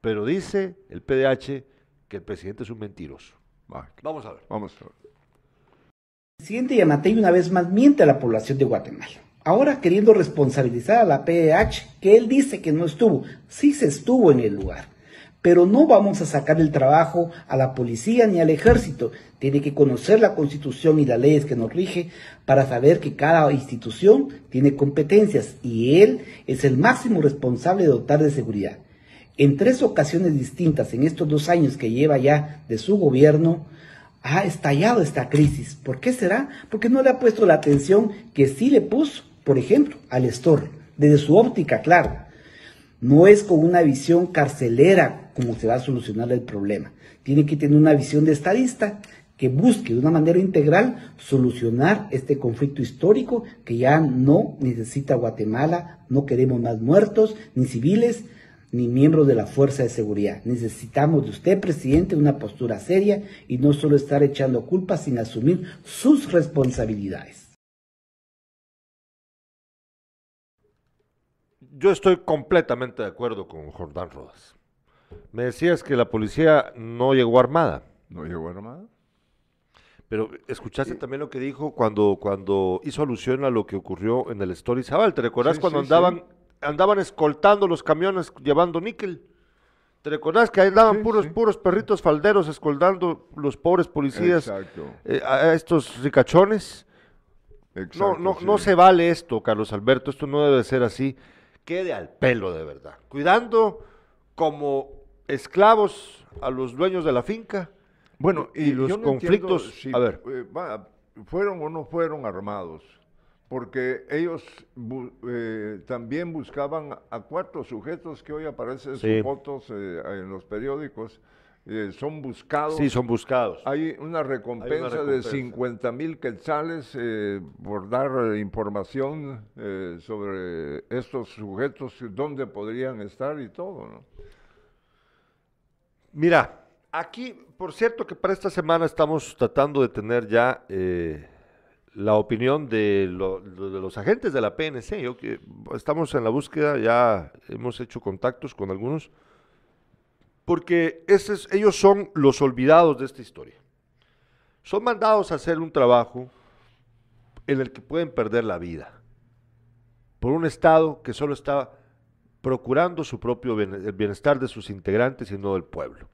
[SPEAKER 1] Pero dice el PDH que el presidente es un mentiroso.
[SPEAKER 2] Va,
[SPEAKER 1] Vamos a ver.
[SPEAKER 2] Vamos a ver.
[SPEAKER 10] El presidente Yamatei una vez más miente a la población de Guatemala. Ahora queriendo responsabilizar a la PDH, que él dice que no estuvo. Sí se estuvo en el lugar. Pero no vamos a sacar el trabajo a la policía ni al ejército. Tiene que conocer la constitución y las leyes que nos rige para saber que cada institución tiene competencias y él es el máximo responsable de dotar de seguridad. En tres ocasiones distintas en estos dos años que lleva ya de su gobierno, ha estallado esta crisis. ¿Por qué será? Porque no le ha puesto la atención que sí le puso, por ejemplo, al Estor, desde su óptica, claro. No es con una visión carcelera como se va a solucionar el problema. Tiene que tener una visión de estadista que busque de una manera integral solucionar este conflicto histórico que ya no necesita Guatemala, no queremos más muertos, ni civiles, ni miembros de la fuerza de seguridad. Necesitamos de usted, presidente, una postura seria y no solo estar echando culpas sin asumir sus responsabilidades.
[SPEAKER 1] Yo estoy completamente de acuerdo con Jordán Rodas. Me decías que la policía no llegó armada,
[SPEAKER 2] ¿No llegó armada?
[SPEAKER 1] pero escuchaste también lo que dijo cuando, cuando hizo alusión a lo que ocurrió en el Story Zabal. ¿Te recordás
[SPEAKER 2] Sí,
[SPEAKER 1] cuando
[SPEAKER 2] sí,
[SPEAKER 1] andaban, andaban escoltando los camiones llevando níquel? ¿Te recordás que ahí andaban
[SPEAKER 2] Sí,
[SPEAKER 1] puros,
[SPEAKER 2] sí.
[SPEAKER 1] puros perritos falderos escoltando los pobres policías eh, a estos ricachones? No,
[SPEAKER 2] exacto,
[SPEAKER 1] no,
[SPEAKER 2] sí.
[SPEAKER 1] no se vale esto, Carlos Alberto, esto no debe ser así. Quede al pelo de verdad. Cuidando como esclavos a los dueños de la finca.
[SPEAKER 2] Bueno,
[SPEAKER 1] y
[SPEAKER 2] y
[SPEAKER 1] los
[SPEAKER 2] no
[SPEAKER 1] conflictos,
[SPEAKER 2] si,
[SPEAKER 1] a ver.
[SPEAKER 2] eh, va, fueron o no fueron armados. Porque ellos bu- eh, también buscaban a cuatro sujetos que hoy aparecen
[SPEAKER 1] Sí.
[SPEAKER 2] sus fotos eh, en los periódicos, eh, son buscados.
[SPEAKER 1] Sí, son buscados.
[SPEAKER 2] Hay una recompensa,
[SPEAKER 1] recompensa.
[SPEAKER 2] de 50 mil quetzales eh, por dar información sobre estos sujetos, dónde podrían estar y todo, ¿no?
[SPEAKER 1] Mira, aquí, por cierto que para esta semana estamos tratando de tener ya eh, la opinión de, lo- lo- de los agentes de la PNC. Que estamos en la búsqueda, ya hemos hecho contactos con algunos, porque ese es- ellos son los olvidados de esta historia. Son mandados a hacer un trabajo en el que pueden perder la vida por un Estado que solo está procurando su propio el bienestar de sus integrantes y no del pueblo.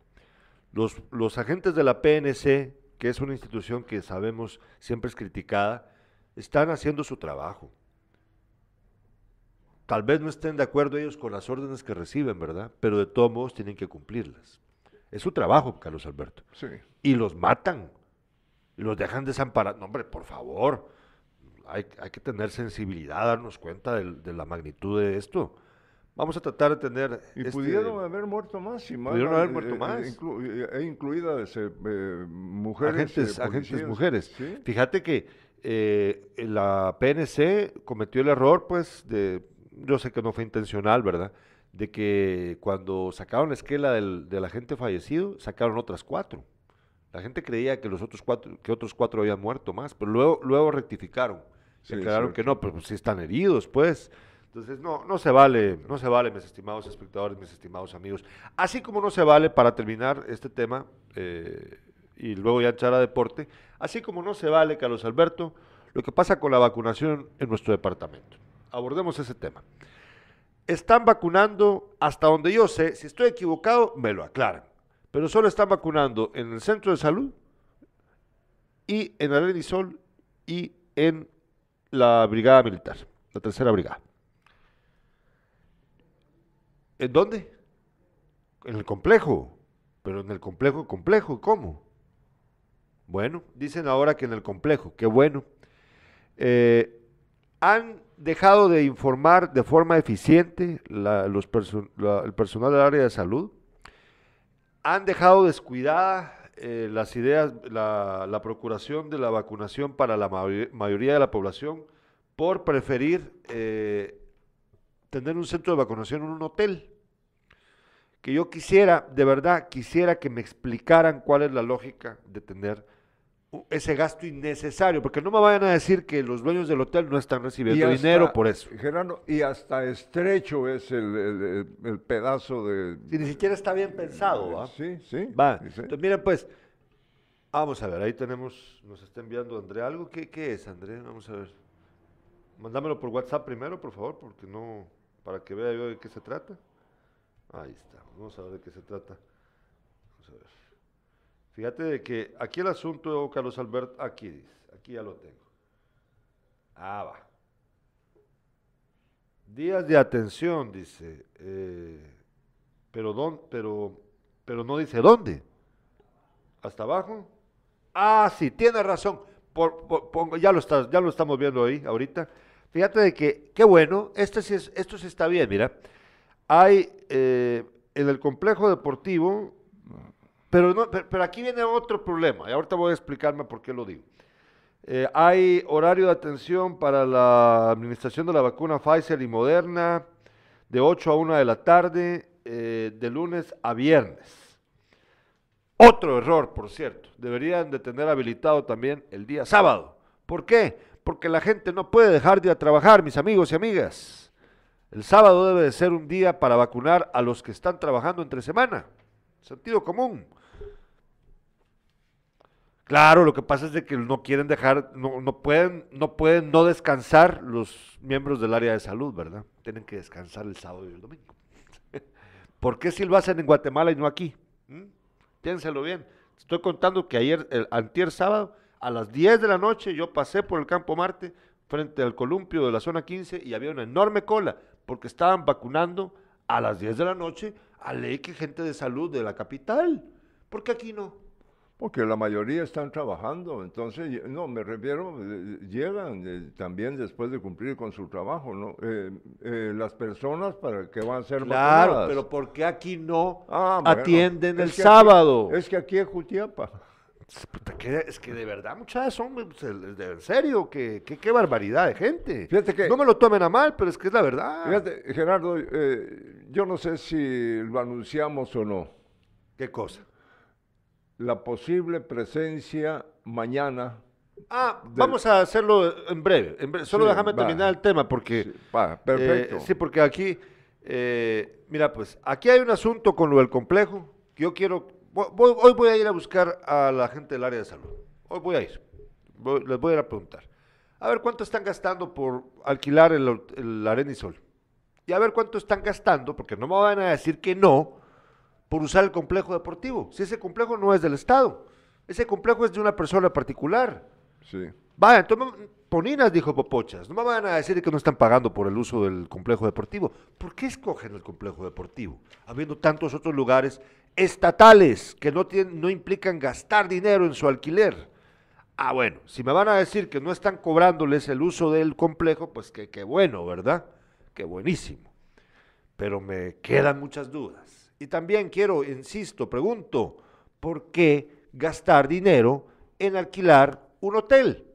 [SPEAKER 1] Los, los agentes de la PNC, que es una institución que sabemos siempre es criticada, están haciendo su trabajo. Tal vez no estén de acuerdo ellos con las órdenes que reciben, ¿verdad? Pero de todos modos tienen que cumplirlas. Es su trabajo, Carlos Alberto.
[SPEAKER 2] Sí.
[SPEAKER 1] Y los matan. Y los dejan desamparados. No, hombre, por favor. Hay, hay que tener sensibilidad, darnos cuenta del- de, la magnitud de esto. Vamos a tratar de tener...
[SPEAKER 2] Y
[SPEAKER 1] este-
[SPEAKER 2] pudieron haber muerto más. Y más
[SPEAKER 1] Pudieron haber
[SPEAKER 2] eh,
[SPEAKER 1] muerto
[SPEAKER 2] eh,
[SPEAKER 1] más.
[SPEAKER 2] inclu- eh, e incluidas eh, mujeres.
[SPEAKER 1] agentes,
[SPEAKER 2] eh,
[SPEAKER 1] agentes mujeres.
[SPEAKER 2] Sí.
[SPEAKER 1] Fíjate que eh, la PNC cometió el error, pues, de, yo sé que no fue intencional, ¿verdad? De que cuando sacaron la esquela del, del agente fallecido, sacaron otras cuatro. La gente creía que los otros cuatro, que otros cuatro habían muerto más, pero luego, luego rectificaron.
[SPEAKER 2] Sí,
[SPEAKER 1] Declararon que no, pero sí están heridos, pues. Entonces, no, no se vale, no se vale, mis estimados espectadores, mis estimados amigos. Así como no se vale, para terminar este tema, eh, y luego ya echar a deporte, así como no se vale, Carlos Alberto, lo que pasa con la vacunación en nuestro departamento. Abordemos ese tema. Están vacunando, hasta donde yo sé, si estoy equivocado, me lo aclaran, pero solo están vacunando en el centro de salud y en Arenisol y en la brigada militar, la tercera brigada. ¿En dónde? En el complejo. Pero en el complejo, complejo, ¿cómo? Bueno, dicen ahora que en el complejo, qué bueno. Eh, han dejado de informar de forma eficiente la- el personal del área de salud. Han dejado descuidada eh, las ideas, la, procuración de la vacunación para la mayo- mayoría de la población por preferir eh, tener un centro de vacunación en un hotel. Que yo quisiera, de verdad, quisiera que me explicaran cuál es la lógica de tener ese gasto innecesario, porque no me vayan a decir que los dueños del hotel no están recibiendo
[SPEAKER 2] hasta-
[SPEAKER 1] dinero por eso.
[SPEAKER 2] Gerardo, y hasta estrecho es el, el- el- el pedazo de...
[SPEAKER 1] Si ni siquiera está bien pensado, ¿va?
[SPEAKER 2] Sí, sí.
[SPEAKER 1] Va.
[SPEAKER 2] sí.
[SPEAKER 1] Entonces, miren, pues, vamos a ver, ahí tenemos, nos está enviando André algo. ¿Qué, qué es, André? Vamos a ver. Mándamelo por WhatsApp primero, por favor, porque no, para que vea yo de qué se trata. Ahí está, vamos a ver de qué se trata. Vamos a ver. Fíjate de que aquí el asunto, Carlos Alberto, aquí dice, aquí ya lo tengo. Ah, va. Días de atención, dice. eh, pero, don, pero, pero no dice dónde. ¿Hasta abajo? Ah, sí, tiene razón. Por, ya, lo está- ya lo estamos viendo ahí ahorita. Fíjate de que, qué bueno, este esto sí está bien, mira. Hay eh, en el complejo deportivo, pero, no, pero aquí viene otro problema, y ahorita voy a explicarme por qué lo digo. Eh, hay horario de atención para la administración de la vacuna Pfizer y Moderna de 8 a 1 de la tarde, eh, de lunes a viernes. Otro error, por cierto. Deberían de tener habilitado también el día sábado. ¿Por qué? Porque la gente no puede dejar de ir a trabajar, mis amigos y amigas. El sábado debe de ser un día para vacunar a los que están trabajando entre semana. Sentido común. Claro, lo que pasa es de que no quieren dejar, no, no pueden, no pueden no descansar los miembros del área de salud, ¿verdad? Tienen que descansar el sábado y el domingo. *laughs* ¿Por qué si lo hacen en Guatemala y no aquí? ¿Mm? Piénselo bien. Estoy contando que ayer, el antier sábado, a las 10 de la noche, yo pasé por el Campo Marte frente al columpio de la zona 15 y había una enorme cola porque estaban vacunando a las 10 de la noche a ley que gente de salud de la capital. ¿Por qué aquí no?
[SPEAKER 2] Porque la mayoría están trabajando, entonces, no, me refiero, eh, llegan eh, también después de cumplir con su trabajo, ¿no? Eh, eh, las personas para que van a ser
[SPEAKER 1] Claro,
[SPEAKER 2] vacunadas.
[SPEAKER 1] pero ¿por qué aquí no
[SPEAKER 2] Ah, bueno,
[SPEAKER 1] atienden el
[SPEAKER 2] aquí-
[SPEAKER 1] sábado?
[SPEAKER 2] es que aquí es Jutiapa.
[SPEAKER 1] Es que de verdad, muchachos, son, pues, en serio, que, que- qué barbaridad de gente.
[SPEAKER 2] Fíjate que-
[SPEAKER 1] No me lo tomen a mal, pero es que es la verdad.
[SPEAKER 2] Fíjate, Gerardo, eh, yo no sé si lo anunciamos o no.
[SPEAKER 1] ¿Qué cosa?
[SPEAKER 2] La posible presencia mañana.
[SPEAKER 1] Ah,
[SPEAKER 2] del-
[SPEAKER 1] vamos a hacerlo en breve. en breve. Solo
[SPEAKER 2] Sí,
[SPEAKER 1] déjame
[SPEAKER 2] va.
[SPEAKER 1] terminar el tema porque...
[SPEAKER 2] Sí, va, perfecto.
[SPEAKER 1] eh, sí, porque aquí, eh, mira, pues, aquí hay un asunto con lo del complejo que yo quiero... voy- hoy voy a ir a buscar a la gente del área de salud. Hoy voy a ir. Voy- les voy a ir a preguntar. A ver cuánto están gastando por alquilar el, el Arenisol. Y a ver cuánto están gastando, porque no me van a decir que no, por usar el complejo deportivo. Si ese complejo no es del Estado, ese complejo es de una persona particular.
[SPEAKER 2] Sí.
[SPEAKER 1] Vaya, entonces, Poninas dijo Popochas, no me van a decir que no están pagando por el uso del complejo deportivo. ¿Por qué escogen el complejo deportivo? Habiendo tantos otros lugares estatales que no, tienen, no implican gastar dinero en su alquiler. Ah, bueno, si me van a decir que no están cobrándoles el uso del complejo, pues que qué bueno, ¿verdad? Qué buenísimo. Pero me quedan muchas dudas. Y también quiero, insisto, pregunto, ¿por qué gastar dinero en alquilar un hotel?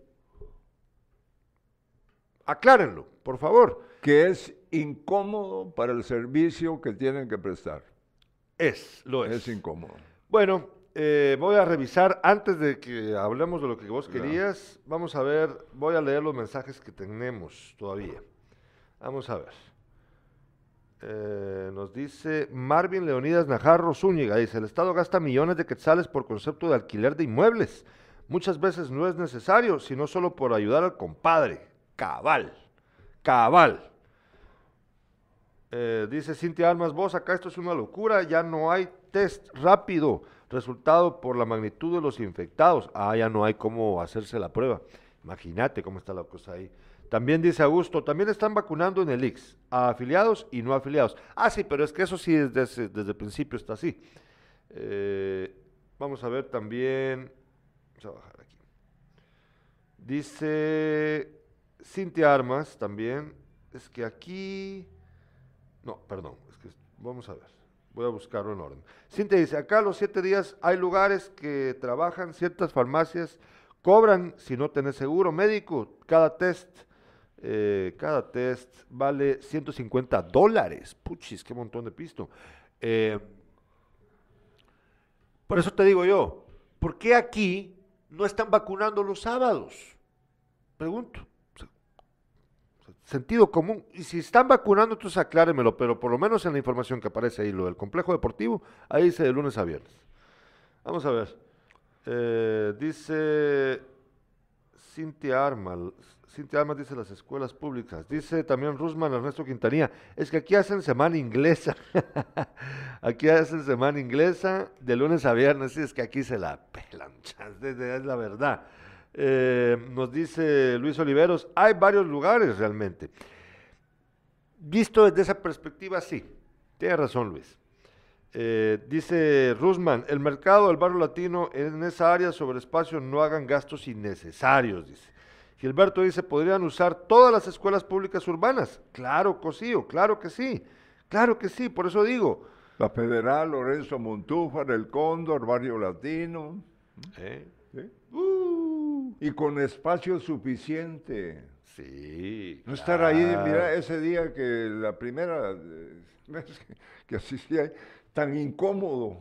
[SPEAKER 1] Aclárenlo, por favor.
[SPEAKER 2] Que es incómodo para el servicio que tienen que prestar.
[SPEAKER 1] Es, lo es.
[SPEAKER 2] Es incómodo.
[SPEAKER 1] Bueno, eh, voy a revisar, antes de que hablemos de lo que vos querías, vamos a ver, voy a leer los mensajes que tenemos todavía. Vamos a ver. Eh, nos dice Marvin Leonidas Najarro Zúñiga, dice, el Estado gasta millones de quetzales por concepto de alquiler de inmuebles. Muchas veces no es necesario, sino solo por ayudar al compadre. Cabal, cabal. Eh, dice Cintia Almas, vos acá esto es una locura, ya no hay test rápido, resultado por la magnitud de los infectados. Ah, ya no hay cómo hacerse la prueba. Imagínate cómo está la cosa ahí. También dice Augusto, también están vacunando en el IX, a afiliados y no afiliados. Ah, sí, pero es que eso sí desde, desde el principio está así. Eh, vamos a ver también, vamos a bajar aquí. Dice Cintia Armas también, es que aquí... No, perdón, es que vamos a ver, voy a buscarlo en orden. Cintia dice, acá a los siete días hay lugares que trabajan, ciertas farmacias cobran si no tenés seguro médico, cada test, eh, cada test vale 150 dólares, puchis, qué montón de pisto. Eh, por eso te digo yo, ¿por qué aquí no están vacunando los sábados? Pregunto. Sentido común. Y si están vacunando, entonces acláremelo, pero por lo menos en la información que aparece ahí, lo del complejo deportivo, ahí dice de lunes a viernes. Vamos a ver. Eh, dice Cintia Armas. Cintia Armas dice las escuelas públicas. Dice también Rusman Ernesto Quintanilla. Es que aquí hacen semana inglesa. *laughs* aquí hacen semana inglesa de lunes a viernes. Sí, es que aquí se la pelan. es la verdad. Eh, nos dice Luis Oliveros, hay varios lugares realmente. Visto desde esa perspectiva, sí. Tiene razón, Luis. Eh, dice Rusman, el mercado del barrio latino en esa área sobre espacio no hagan gastos innecesarios, dice. Gilberto dice, podrían usar todas las escuelas públicas urbanas. Claro, Cosío, claro que sí. Claro que sí, por eso digo.
[SPEAKER 2] La Federal, Lorenzo Montúfar, El Cóndor, Barrio Latino.
[SPEAKER 1] ¿Eh?
[SPEAKER 2] ¿sí? Uh, y con espacio suficiente.
[SPEAKER 1] Sí.
[SPEAKER 2] No estar ahí, mira, ese día que la primera eh, *laughs* vez que, que asistí ahí, tan incómodo.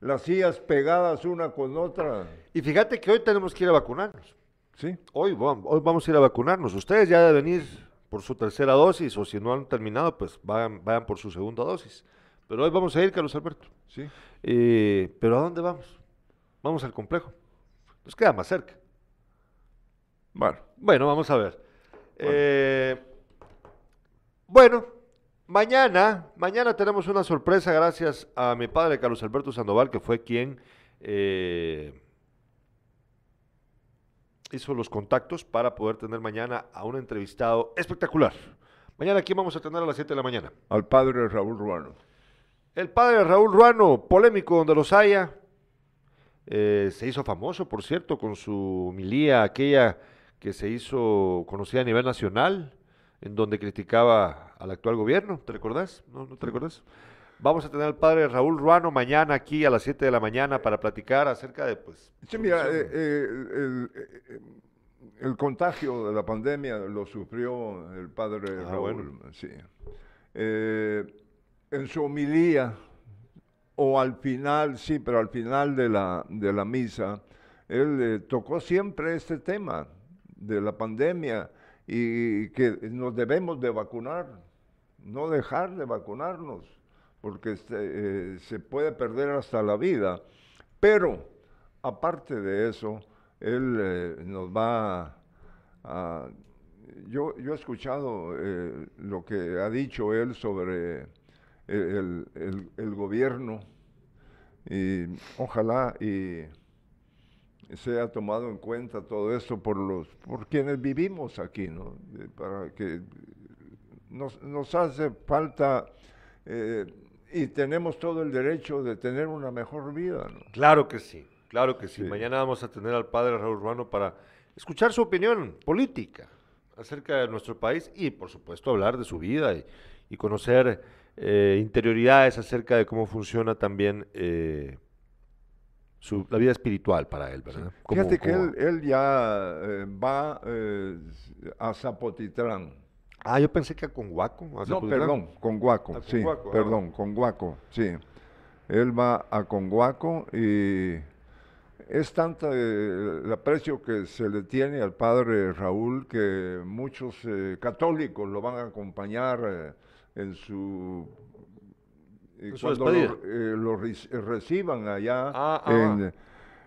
[SPEAKER 2] Las sillas pegadas una con otra.
[SPEAKER 1] Y fíjate que hoy tenemos que ir a vacunarnos.
[SPEAKER 2] Sí.
[SPEAKER 1] Hoy, hoy vamos a ir a vacunarnos. Ustedes ya deben ir por su tercera dosis o si no han terminado, pues vayan, vayan por su segunda dosis. Pero hoy vamos a ir, Carlos Alberto.
[SPEAKER 2] Sí.
[SPEAKER 1] Eh, ¿Pero a dónde vamos? Vamos al complejo. Nos queda más cerca.
[SPEAKER 2] Bueno,
[SPEAKER 1] Bueno, vamos a ver. Eh, bueno, mañana, mañana tenemos una sorpresa gracias a mi padre Carlos Alberto Sandoval, que fue quien eh, hizo los contactos para poder tener mañana a un entrevistado espectacular. Mañana aquí vamos a tener a las 7 de la mañana.
[SPEAKER 2] al padre Raúl Ruano.
[SPEAKER 1] El padre Raúl Ruano, polémico donde los haya, Eh, se hizo famoso, por cierto, con su milía, aquella que se hizo conocida a nivel nacional, en donde criticaba al actual gobierno. ¿Te recordás? ¿No, no te recordás? Vamos a tener al padre Raúl Ruano mañana aquí a las 7 de la mañana para platicar acerca de, pues...
[SPEAKER 2] Sí, mira, eh, eh, el, eh, el, contagio de la pandemia lo sufrió el padre
[SPEAKER 1] Ah,
[SPEAKER 2] Raúl, sí. Eh, en su homilía, o al final, sí, pero al final de la, de la misa, él eh, tocó siempre este tema de la pandemia y que nos debemos de vacunar, no dejar de vacunarnos, porque este, eh, se puede perder hasta la vida. Pero, aparte de eso, él eh, nos va a... Yo, yo he escuchado eh, lo que ha dicho él sobre el, el- el gobierno y ojalá y sea tomado en cuenta todo esto por los por quienes vivimos aquí, ¿no? Eh, Para que nos, nos hace falta eh, y tenemos todo el derecho de tener una mejor vida, ¿no?
[SPEAKER 1] Claro que sí, claro que sí.
[SPEAKER 2] Sí.
[SPEAKER 1] Mañana vamos a tener al padre Raúl Ruano para escuchar su opinión política acerca de nuestro país y, por supuesto, hablar de su vida y, y conocer eh, interioridades acerca de cómo funciona también su, la vida espiritual para él, ¿verdad? Cómo-
[SPEAKER 2] Fíjate que él, él ya eh, va eh, a Zapotitlán.
[SPEAKER 1] Ah, yo pensé que a Conguaco. a
[SPEAKER 2] No, perdón, Conguaco,
[SPEAKER 1] A
[SPEAKER 2] sí,
[SPEAKER 1] Conguaco, ah.
[SPEAKER 2] perdón, Conguaco, sí. Él va a Conguaco y es tanta eh, el aprecio que se le tiene al padre Raúl que muchos eh, católicos lo van a acompañar eh, en su...
[SPEAKER 1] su
[SPEAKER 2] cuando lo, eh, lo reci- reciban allá
[SPEAKER 1] Ah, ah.
[SPEAKER 2] en,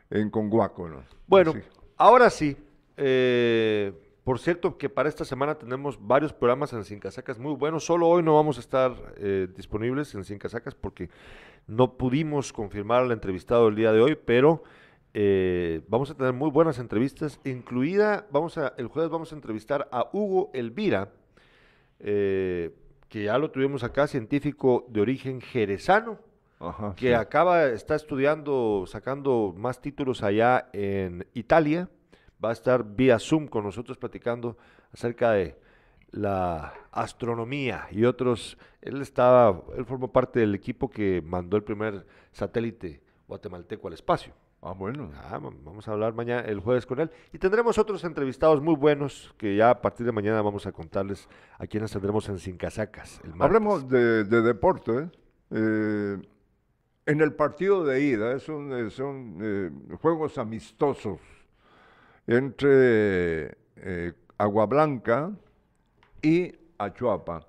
[SPEAKER 2] en Conguaco, ¿no?
[SPEAKER 1] Bueno, ahora sí. eh, por cierto, que para esta semana tenemos varios programas en Sin Casacas muy buenos. Solo hoy no vamos a estar eh, disponibles en Sin Casacas porque no pudimos confirmar al entrevistado el día de hoy, pero eh, vamos a tener muy buenas entrevistas, incluida, vamos a, el jueves vamos a entrevistar a Hugo Elvira, eh, que ya lo tuvimos acá, científico de origen jerezano
[SPEAKER 2] Ajá,
[SPEAKER 1] que
[SPEAKER 2] sí.
[SPEAKER 1] acaba, está estudiando, sacando más títulos allá en Italia. Va a estar vía Zoom con nosotros platicando acerca de la astronomía y otros. Él estaba, él formó parte del equipo que mandó el primer satélite guatemalteco al espacio.
[SPEAKER 2] Ah, bueno.
[SPEAKER 1] Ah, vam- vamos a hablar mañana, el jueves con él. Y tendremos otros entrevistados muy buenos que ya a partir de mañana vamos a contarles a quienes tendremos en Sin Casacas. El.
[SPEAKER 2] Hablemos de, de deporte. ¿eh? Eh, en el partido de ida, son eh, juegos amistosos entre eh, Agua Blanca y Achuapa.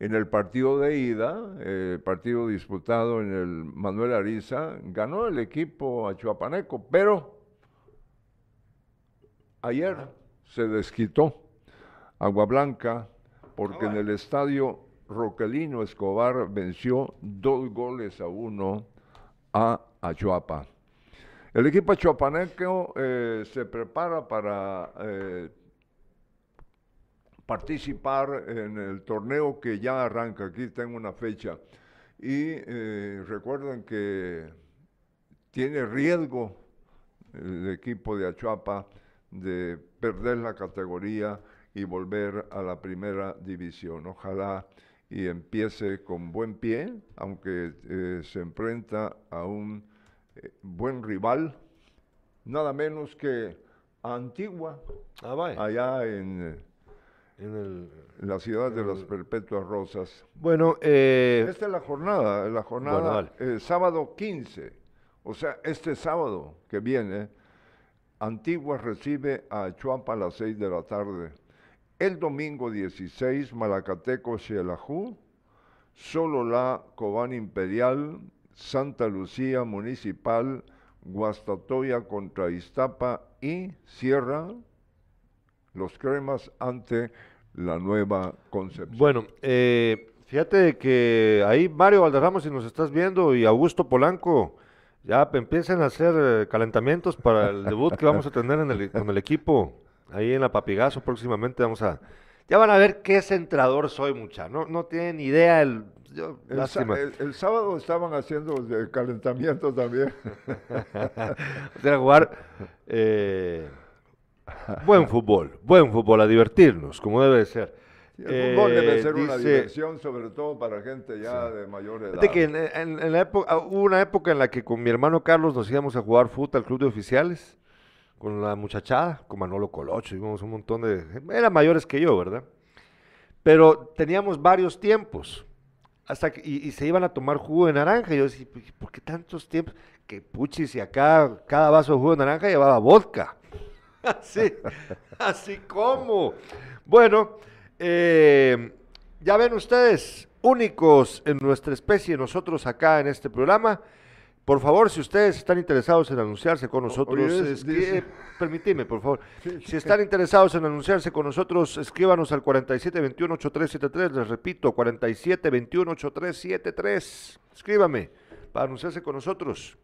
[SPEAKER 2] En el partido de ida, eh, partido disputado en el Manuel Ariza, ganó el equipo achuapaneco, pero ayer se desquitó Agua Blanca porque en el estadio Roquelino Escobar venció dos goles a uno a Achuapa. El equipo achuapaneco eh, se prepara para eh, participar en el torneo que ya arranca. Aquí tengo una fecha. Y eh, recuerden que tiene riesgo el equipo de Achuapa de perder la categoría y volver a la primera división. Ojalá y empiece con buen pie, aunque eh, se enfrenta a un eh, buen rival, nada menos que Antigua,
[SPEAKER 1] Ah,
[SPEAKER 2] allá en,
[SPEAKER 1] En el-
[SPEAKER 2] en la ciudad de las Perpetuas Rosas.
[SPEAKER 1] Bueno, eh,
[SPEAKER 2] Esta es la jornada, la jornada
[SPEAKER 1] dale.
[SPEAKER 2] eh, sábado 15, o sea, este sábado que viene, Antigua recibe a Chuapa a las 6 de la tarde. El domingo 16, Malacateco Xelajú, Sololá, Cobán Imperial, Santa Lucía Municipal, Guastatoya contra Iztapa y Sierra, los cremas ante la nueva Concepción.
[SPEAKER 1] Bueno, eh, fíjate que ahí Mario Valderrama, si nos estás viendo, y Augusto Polanco, ya empiezan a hacer eh, calentamientos para el debut que vamos a tener en el- con el equipo ahí en la Papigazo próximamente. Vamos a Ya van a ver qué centrador soy, mucha. No, no tienen idea. El, yo,
[SPEAKER 2] el, el, el, sábado estaban haciendo calentamiento también. *laughs*
[SPEAKER 1] o sea, jugar eh, *laughs* buen fútbol, buen fútbol, a divertirnos, como debe ser.
[SPEAKER 2] el fútbol debe ser una diversión, sobre todo para gente ya sí. de mayor edad.
[SPEAKER 1] que en, en, en, la época, hubo una época en la que con mi hermano Carlos nos íbamos a jugar fútbol al club de oficiales con la muchachada, con Manolo Colocho, íbamos un montón de... Eran mayores que yo, ¿verdad? Pero teníamos varios tiempos, hasta que, y, y, se iban a tomar jugo de naranja, y yo decía, ¿por qué tantos tiempos? Que puchis, y acá cada vaso de jugo de naranja llevaba vodka. Así, así como. Bueno, eh, ya ven ustedes, únicos en nuestra especie, nosotros acá en este programa, por favor, si ustedes están interesados en anunciarse con nosotros,
[SPEAKER 2] Oye,
[SPEAKER 1] es, permitime, por favor.
[SPEAKER 2] Sí,
[SPEAKER 1] Si están interesados en anunciarse con nosotros, escríbanos al 4721-8373. Les repito, 4721-8373. Escríbame para anunciarse con nosotros.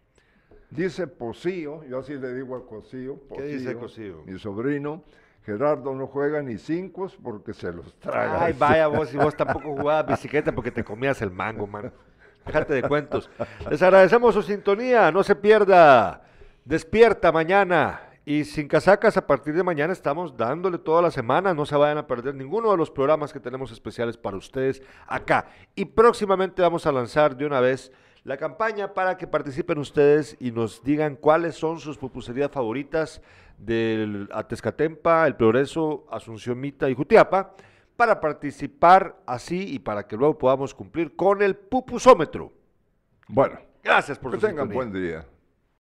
[SPEAKER 2] Dice Pocillo, yo así le digo a Cosío,
[SPEAKER 1] ¿Qué dice Cosío?
[SPEAKER 2] mi sobrino, Gerardo no juega ni cinco porque se los traga.
[SPEAKER 1] Ay, vaya vos, y vos tampoco jugabas *laughs* bicicleta porque te comías el mango, man. Déjate de cuentos. Les agradecemos su sintonía, no se pierda. Despierta mañana. Y sin casacas, a partir de mañana estamos dándole toda la semana. No se vayan a perder ninguno de los programas que tenemos especiales para ustedes acá. Y próximamente vamos a lanzar de una vez la campaña para que participen ustedes y nos digan cuáles son sus pupuserías favoritas del Atezcatempa, El Progreso, Asunción Mita y Jutiapa para participar así y para que luego podamos cumplir con el pupusómetro.
[SPEAKER 2] Bueno,
[SPEAKER 1] Gracias por
[SPEAKER 2] que
[SPEAKER 1] su
[SPEAKER 2] tengan
[SPEAKER 1] sintonía.
[SPEAKER 2] buen día.